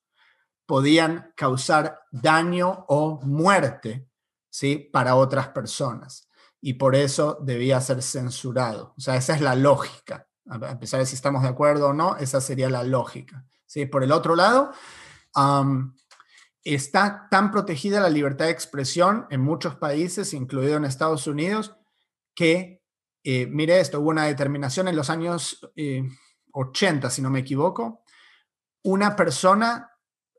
podían causar daño o muerte ¿sí? para otras personas. Y por eso debía ser censurado. O sea, esa es la lógica a pesar de si estamos de acuerdo o no, esa sería la lógica. ¿sí? Por el otro lado, está tan protegida la libertad de expresión en muchos países, incluido en Estados Unidos, que, eh, mire esto, hubo una determinación en los años 80, eh, si no me equivoco, una persona,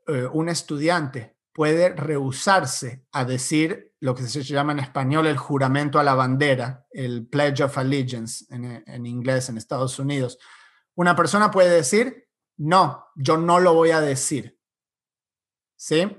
eh, un estudiante, puede rehusarse a decir lo que se llama en español el juramento a la bandera, el Pledge of Allegiance en, inglés en Estados Unidos. Una persona puede decir, no, yo no lo voy a decir. ¿Sí?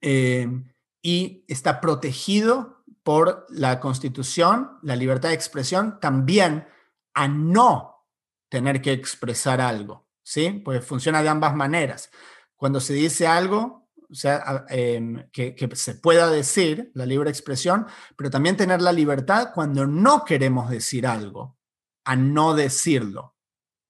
Em, y está protegido por la constitución, la libertad de expresión, también a no tener que expresar algo. ¿Sí? Pues funciona de ambas maneras. Cuando se dice algo, o sea, em, que, se pueda decir la libre expresión, pero también tener la libertad cuando no queremos decir algo, a no decirlo.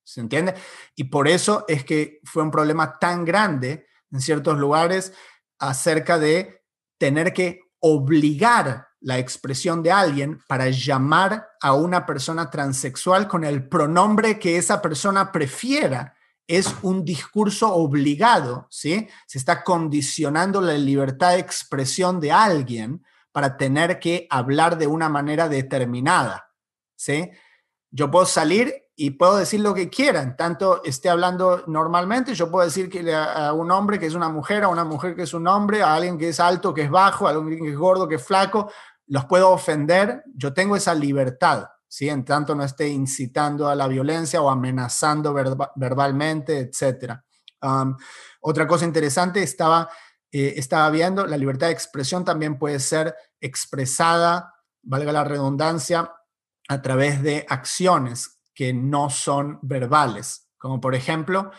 ¿Se entiende? Y por eso es que fue un problema tan grande en ciertos lugares acerca de tener que obligar la expresión de alguien para llamar a una persona transexual con el pronombre que esa persona prefiera es un discurso obligado, ¿sí? Se está condicionando la libertad de expresión de alguien para tener que hablar de una manera determinada, ¿sí? Yo puedo salir y puedo decir lo que quiera, en tanto esté hablando normalmente, yo puedo decir que a un hombre que es una mujer, a una mujer que es un hombre, a alguien que es alto, que es bajo, a alguien que es gordo, que es flaco, los puedo ofender, yo tengo esa libertad, ¿sí? En tanto no esté incitando a la violencia o amenazando verbalmente, etc. otra cosa interesante, estaba, eh, estaba viendo, la libertad de expresión también puede ser expresada, valga la redundancia, a través de acciones que no son verbales, como por ejemplo,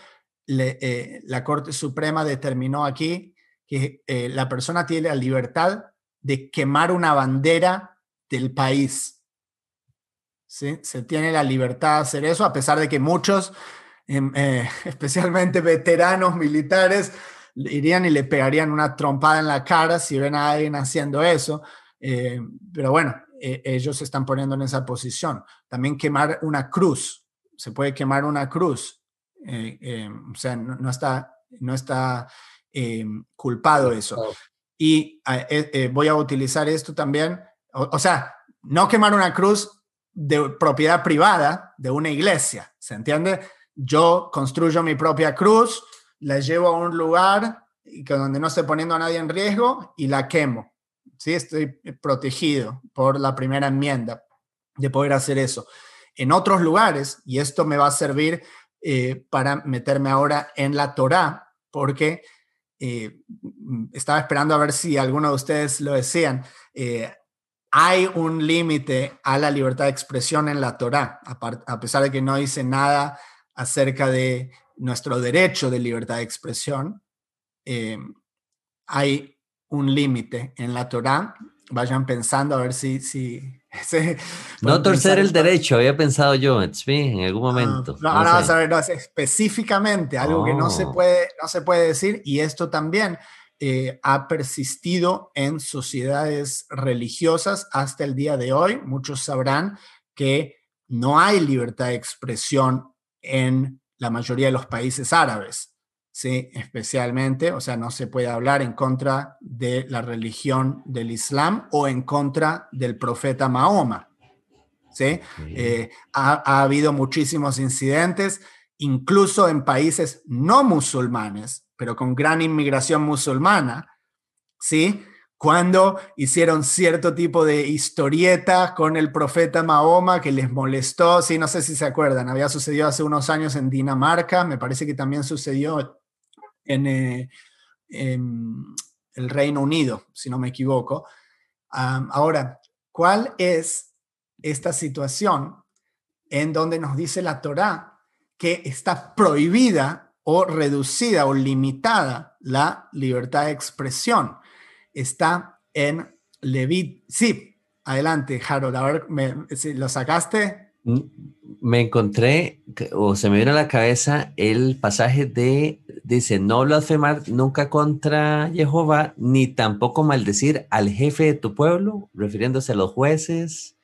eh, la Corte Suprema determinó aquí que eh, la persona tiene la libertad de quemar una bandera del país ¿sí? Se tiene la libertad de hacer eso, a pesar de que muchos, em, eh, especialmente veteranos militares, irían y le pegarían una trompada en la cara si ven a alguien haciendo eso. pero bueno, ellos se están poniendo en esa posición. También quemar una cruz, se puede quemar una cruz, o sea, no, está, no está culpado eso. Y voy a utilizar esto también, o sea, no quemar una cruz de propiedad privada de una iglesia, ¿se entiende? Yo construyo mi propia cruz, la llevo a un lugar donde no esté poniendo a nadie en riesgo y la quemo. ¿sí? Estoy protegido por la primera enmienda de poder hacer eso. En otros lugares, y esto me va a servir eh, para meterme ahora en la Torá, porque eh, estaba esperando a ver si alguno de ustedes lo decían. Eh, hay un límite a la libertad de expresión en la Torá, a, pesar de que no dice nada acerca de nuestro derecho de libertad de expresión. Eh, hay un límite en la Torá. Vayan pensando a ver si... si no torcer el derecho, había pensado yo, en algún ah, momento. no, no, a ver, no, específicamente algo que no se, oh. puede, no se puede decir y esto también eh, ha persistido en sociedades religiosas hasta el día de hoy. Muchos sabrán que no hay libertad de expresión en la mayoría de los países árabes, ¿sí? especialmente, o sea, no se puede hablar en contra de la religión del Islam o en contra del profeta Mahoma. ¿sí? Eh, ha habido muchísimos incidentes, incluso en países no musulmanes, pero con gran inmigración musulmana, ¿sí? Cuando hicieron cierto tipo de historieta con el profeta Mahoma que les molestó, sí, no sé si se acuerdan, había sucedido hace unos años en Dinamarca, me parece que también sucedió en, eh, el Reino Unido, si no me equivoco. ahora, ¿cuál es esta situación en donde nos dice la Torá que está prohibida o reducida o limitada la libertad de expresión. Está en Levit. Sí, adelante, Harold. A ver, me, ¿lo sacaste? Mm, me encontré, o se me vino a la cabeza el pasaje de, dice, no blasfemar nunca contra Jehová, ni tampoco maldecir al jefe de tu pueblo, refiriéndose a los jueces.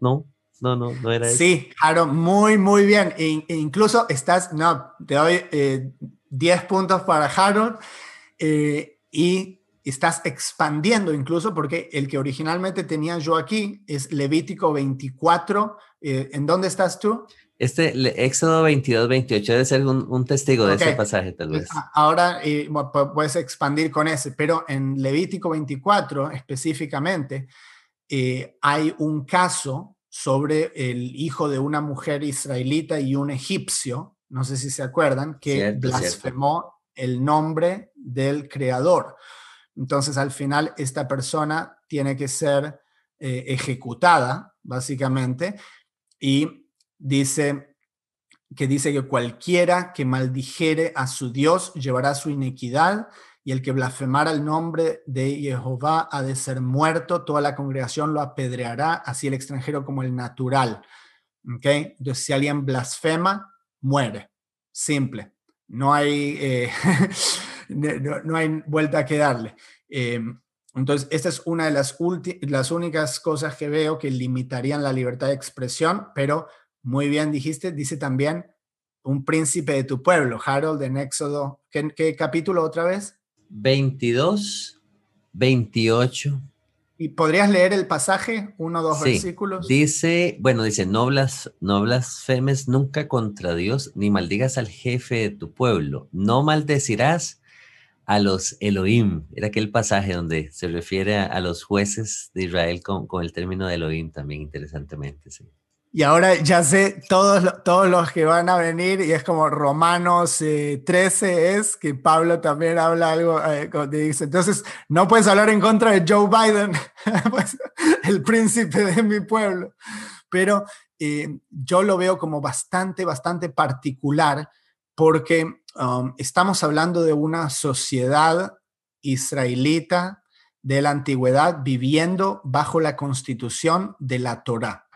¿No? No, no, no era eso. Sí, claro, muy, muy bien. E, e incluso estás, no, te doy 10 eh, puntos para Harold eh, y estás expandiendo incluso porque el que originalmente tenía yo aquí es Levítico 24. Eh, ¿En dónde estás tú? Este Éxodo 22, 28 debe ser un, testigo de ese pasaje, tal vez. Ahora puedes expandir con ese, pero en Levítico 24 específicamente hay un caso sobre el hijo de una mujer israelita y un egipcio, no sé si se acuerdan, que blasfemó el nombre del creador. Entonces, al final, esta persona tiene que ser eh, ejecutada, básicamente, y dice que dice que cualquiera que maldijere a su Dios llevará su inequidad y el que blasfemara el nombre de Jehová ha de ser muerto, toda la congregación lo apedreará, así el extranjero como el natural. ¿Okay? Entonces, si alguien blasfema, muere. Simple. No hay, eh, no, hay vuelta que darle. Em, entonces, esta es una de las, las únicas cosas que veo que limitarían la libertad de expresión, pero muy bien dijiste, dice también un príncipe de tu pueblo, Harold en Éxodo. qué capítulo otra vez? 22, 28. ¿Y podrías leer el pasaje, uno o dos versículos? Dice, bueno, dice, no, blas, no blasfemes nunca contra Dios, ni maldigas al jefe de tu pueblo. No maldecirás a los Elohim. Era aquel pasaje donde se refiere a, los jueces de Israel con, con, el término de Elohim también, interesantemente. Sí. Y ahora ya sé todos, todos los que van a venir y es como Romanos 13 eh, es que Pablo también habla algo, eh, dice, entonces no puedes hablar en contra de Joe Biden, pues, el príncipe de mi pueblo. Pero eh, yo lo veo como bastante, bastante particular porque um, estamos hablando de una sociedad israelita de la antigüedad viviendo bajo la constitución de la Torah.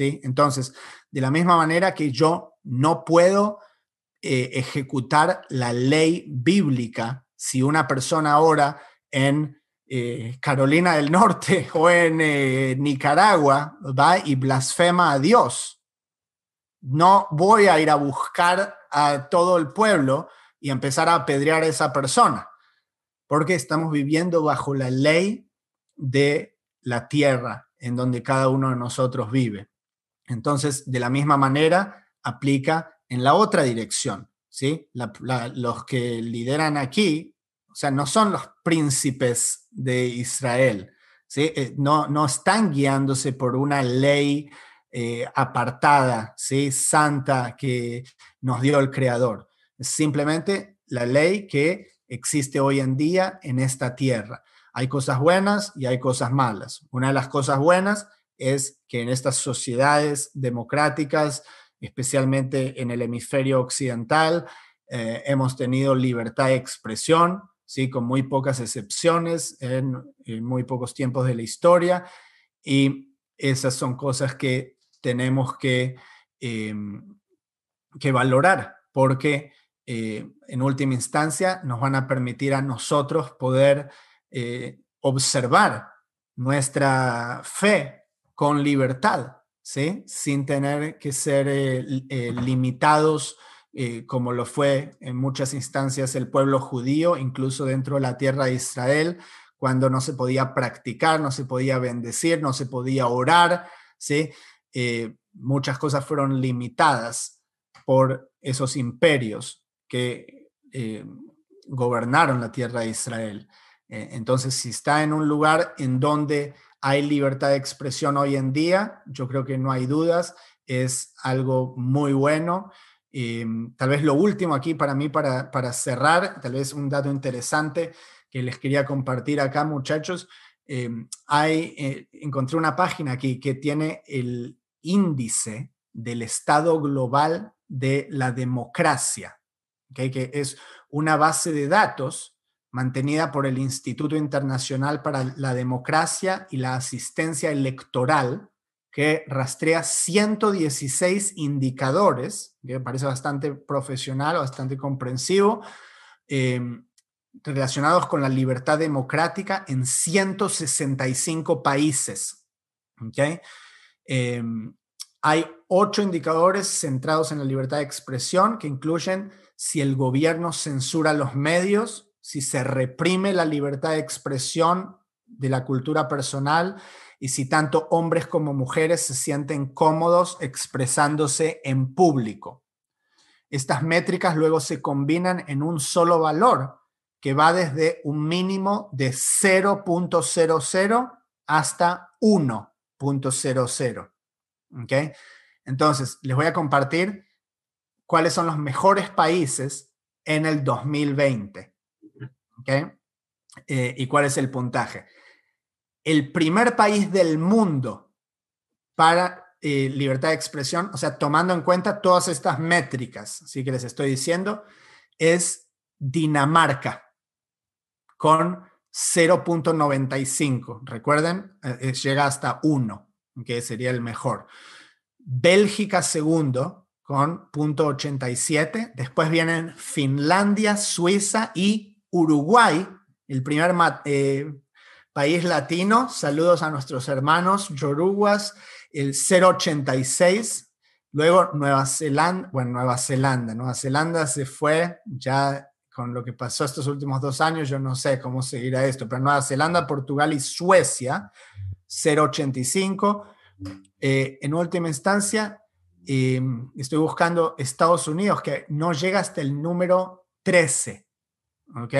Entonces, de la misma manera que yo no puedo eh, ejecutar la ley bíblica si una persona ahora en eh, Carolina del Norte o en eh, Nicaragua va y blasfema a Dios. No voy a ir a buscar a todo el pueblo y empezar a apedrear a esa persona, porque estamos viviendo bajo la ley de la tierra en donde cada uno de nosotros vive. Entonces, de la misma manera, aplica en la otra dirección. ¿sí? los que lideran aquí, o sea, no son los príncipes de Israel, ¿sí? Eh, no, no están guiándose por una ley eh, apartada, ¿sí? santa que nos dio el Creador. Simplemente la ley que existe hoy en día en esta tierra. Hay cosas buenas y hay cosas malas. Una de las cosas buenas es que en estas sociedades democráticas, especialmente en el hemisferio occidental, eh, hemos tenido libertad de expresión, ¿sí? con muy pocas excepciones en, muy pocos tiempos de la historia. Y esas son cosas que tenemos que, em, que valorar, porque eh, en última instancia nos van a permitir a nosotros poder eh, observar nuestra fe con libertad, ¿sí? sin tener que ser eh, limitados como lo fue en muchas instancias el pueblo judío, incluso dentro de la tierra de Israel, cuando no se podía practicar, no se podía bendecir, no se podía orar, ¿sí? muchas cosas fueron limitadas por esos imperios que eh, gobernaron la tierra de Israel. Eh, entonces, si está en un lugar en donde hay libertad de expresión hoy en día, yo creo que no hay dudas, es algo muy bueno. tal vez lo último aquí para mí, para, para, cerrar, tal vez un dato interesante que les quería compartir acá, muchachos. Eh, hay, encontré una página aquí que tiene el índice del estado global de la democracia que es una base de datos mantenida por el Instituto Internacional para la Democracia y la Asistencia Electoral, que rastrea 116 indicadores, que me parece bastante profesional, bastante comprensivo, em, relacionados con la libertad democrática en 165 países. ¿okay? Em, hay ocho indicadores centrados en la libertad de expresión que incluyen si el gobierno censura los medios, si se reprime la libertad de expresión de la cultura personal y si tanto hombres como mujeres se sienten cómodos expresándose en público. Estas métricas luego se combinan en un solo valor que va desde un mínimo de 0.00 hasta 1.00. ¿Okay? Entonces, les voy a compartir cuáles son los mejores países en el 2020. ¿Okay? Eh, ¿Y cuál es el puntaje? El primer país del mundo para eh, libertad de expresión, o sea, tomando en cuenta todas estas métricas, así que les estoy diciendo, es Dinamarca con 0.95. Recuerden, eh, llega hasta 1, que sería el mejor. Bélgica segundo con punto 87. Después vienen Finlandia, Suiza y Uruguay, el primer eh, país latino. Saludos a nuestros hermanos yoruguas, el 086. Luego Nueva Zelanda, bueno, Nueva Zelanda. Nueva Zelanda se fue ya con lo que pasó estos últimos dos años, yo no sé cómo seguirá esto, pero Nueva Zelanda, Portugal y Suecia, 085. Eh, en última instancia, estoy buscando Estados Unidos, que no llega hasta el número 13, ¿ok?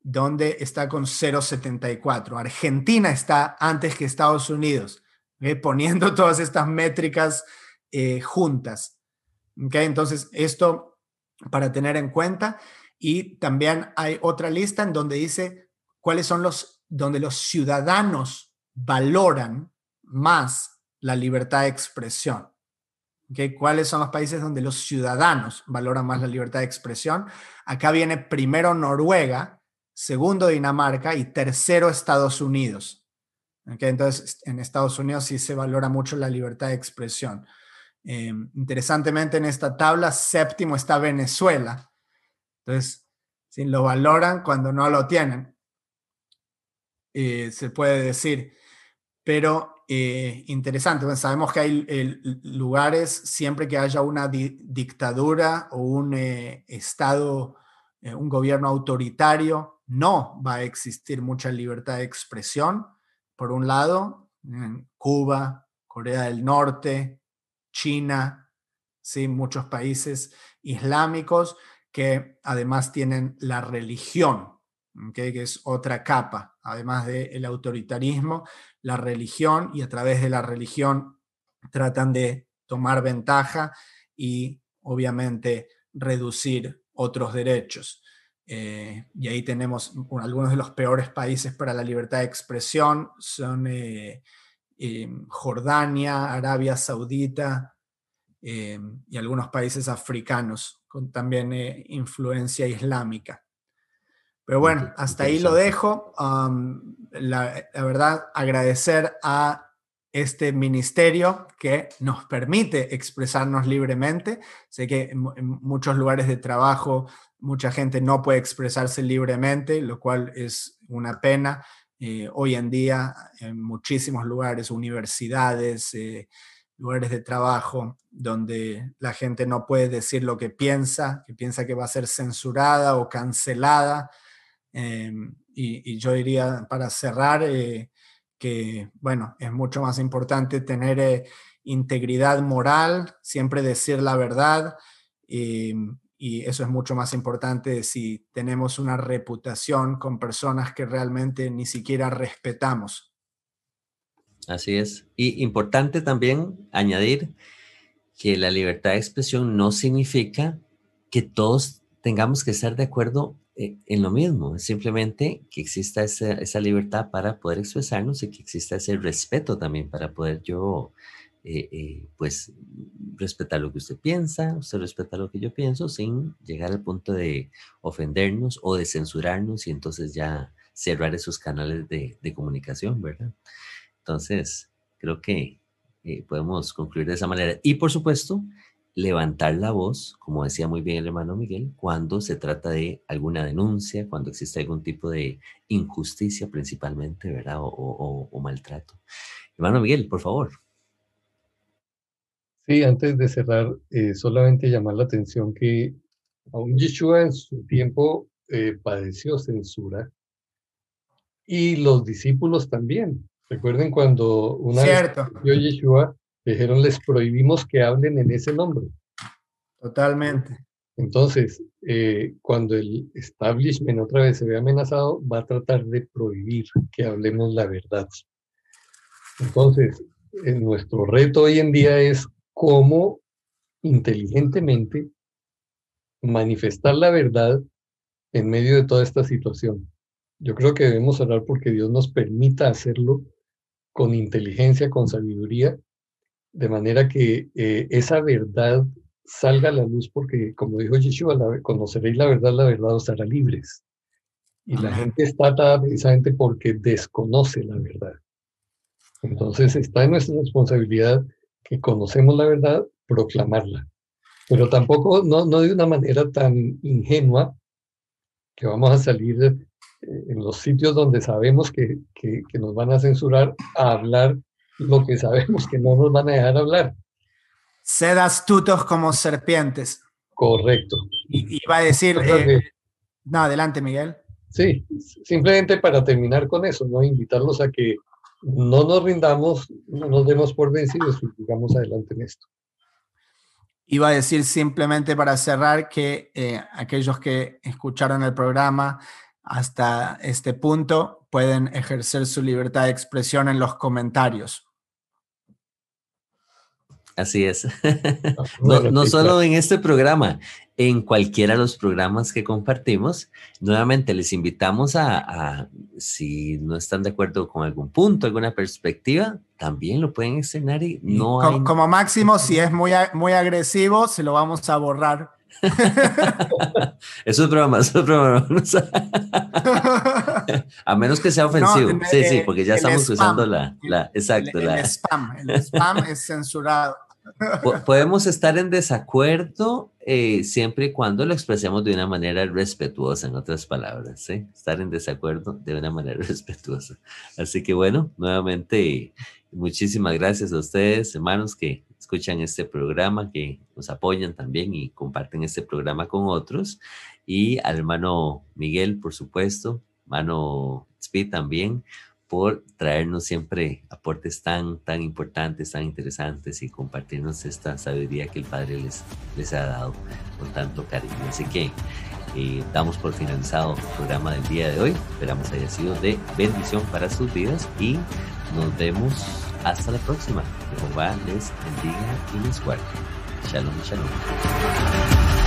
Donde está con 0,74. Argentina está antes que Estados Unidos, poniendo todas estas métricas eh, juntas. ¿ok? Entonces, esto para tener en cuenta. Y también hay otra lista en donde dice cuáles son los, donde los ciudadanos valoran más la libertad de expresión. ¿Cuáles son los países donde los ciudadanos valoran más la libertad de expresión? Acá viene primero Noruega, segundo Dinamarca y tercero Estados Unidos. Entonces, en Estados Unidos sí se valora mucho la libertad de expresión. Em, interesantemente, en esta tabla, séptimo está Venezuela. Entonces, si lo valoran cuando no lo tienen. eh, se puede decir. Pero eh, interesante, sabemos que hay lugares, siempre que haya una dictadura o un Estado, un gobierno autoritario, no va a existir mucha libertad de expresión. Por un lado, en Cuba, Corea del Norte, China, ¿sí? muchos países islámicos que además tienen la religión, que es otra capa, además del autoritarismo, la religión, y a través de la religión tratan de tomar ventaja y obviamente reducir otros derechos. Eh, y ahí tenemos algunos de los peores países para la libertad de expresión, son eh, eh, Jordania, Arabia Saudita y algunos países africanos con también influencia islámica. Pero bueno, hasta ahí lo dejo. la, verdad, agradecer a este ministerio que nos permite expresarnos libremente. Sé que en, muchos lugares de trabajo mucha gente no puede expresarse libremente, lo cual es una pena. Eh, hoy en día, en muchísimos lugares, universidades, eh, lugares de trabajo donde la gente no puede decir lo que piensa, que piensa que va a ser censurada o cancelada. Em, y, yo diría, para cerrar, eh, que, bueno, es mucho más importante tener eh, integridad moral, siempre decir la verdad, em, y eso es mucho más importante si tenemos una reputación con personas que realmente ni siquiera respetamos. Así es. Y importante también añadir que la libertad de expresión no significa que todos tengamos que estar de acuerdo eh, en lo mismo, simplemente que exista esa, libertad para poder expresarnos y que exista ese respeto también para poder yo, eh, eh, pues, respetar lo que usted piensa, usted respeta lo que yo pienso, sin llegar al punto de ofendernos o de censurarnos y entonces ya cerrar esos canales de, de comunicación, ¿verdad? Entonces, creo que eh, podemos concluir de esa manera. Y por supuesto, levantar la voz, como decía muy bien el hermano Miguel, cuando se trata de alguna denuncia, cuando existe algún tipo de injusticia principalmente, ¿verdad? O, maltrato. Hermano Miguel, por favor. Sí, antes de cerrar, eh, solamente llamar la atención que aún Yeshua en su tiempo eh, padeció censura y los discípulos también. Recuerden cuando una Cierto. vez Yeshua, dijeron, les prohibimos que hablen en ese nombre. Totalmente. Entonces, eh, cuando el establishment otra vez se ve amenazado, va a tratar de prohibir que hablemos la verdad. Entonces, nuestro reto hoy en día es cómo inteligentemente manifestar la verdad en medio de toda esta situación. Yo creo que debemos orar porque Dios nos permita hacerlo con inteligencia, con sabiduría, de manera que eh, esa verdad salga a la luz, porque como dijo Yeshua, conoceréis la verdad, la verdad os hará libres. Y la gente está atada precisamente porque desconoce la verdad. Entonces está en nuestra responsabilidad que conocemos la verdad, proclamarla. Pero tampoco, no, no de una manera tan ingenua que vamos a salir en los sitios donde sabemos que, que, nos van a censurar a hablar lo que sabemos que no nos van a dejar hablar. Sed astutos como serpientes. Correcto. Y iba a decir... Eh, no, adelante, Miguel. Sí, simplemente para terminar con eso, ¿no? Invitarlos a que no nos rindamos, no nos demos por vencidos y sigamos adelante en esto. Iba a decir simplemente para cerrar que eh, aquellos que escucharon el programa hasta este punto pueden ejercer su libertad de expresión en los comentarios. Así es. no, solo en este programa, en cualquiera de los programas que compartimos. Nuevamente les invitamos a, si no están de acuerdo con algún punto, alguna perspectiva, también lo pueden externar y no hay... Como máximo, si es muy, muy agresivo, se lo vamos a borrar eso es broma, eso es broma. A menos que sea ofensivo. sí, sí, porque ya estamos usando la, la, exacto. El, spam, el spam es censurado. Podemos estar en desacuerdo eh, siempre y cuando lo expresemos de una manera respetuosa, en otras palabras, ¿eh? estar en desacuerdo de una manera respetuosa. Así que bueno, nuevamente, muchísimas gracias a ustedes, hermanos, que escuchan este programa, que nos apoyan también y comparten este programa con otros. Y al hermano Miguel, por supuesto, hermano Speed también, por traernos siempre aportes tan, tan importantes, tan interesantes y compartirnos esta sabiduría que el Padre les, les ha dado con tanto cariño. Así que eh, damos por finalizado el programa del día de hoy. Esperamos haya sido de bendición para sus vidas y nos vemos hasta la próxima. Jehová les bendiga y les guarde. Shalom, shalom.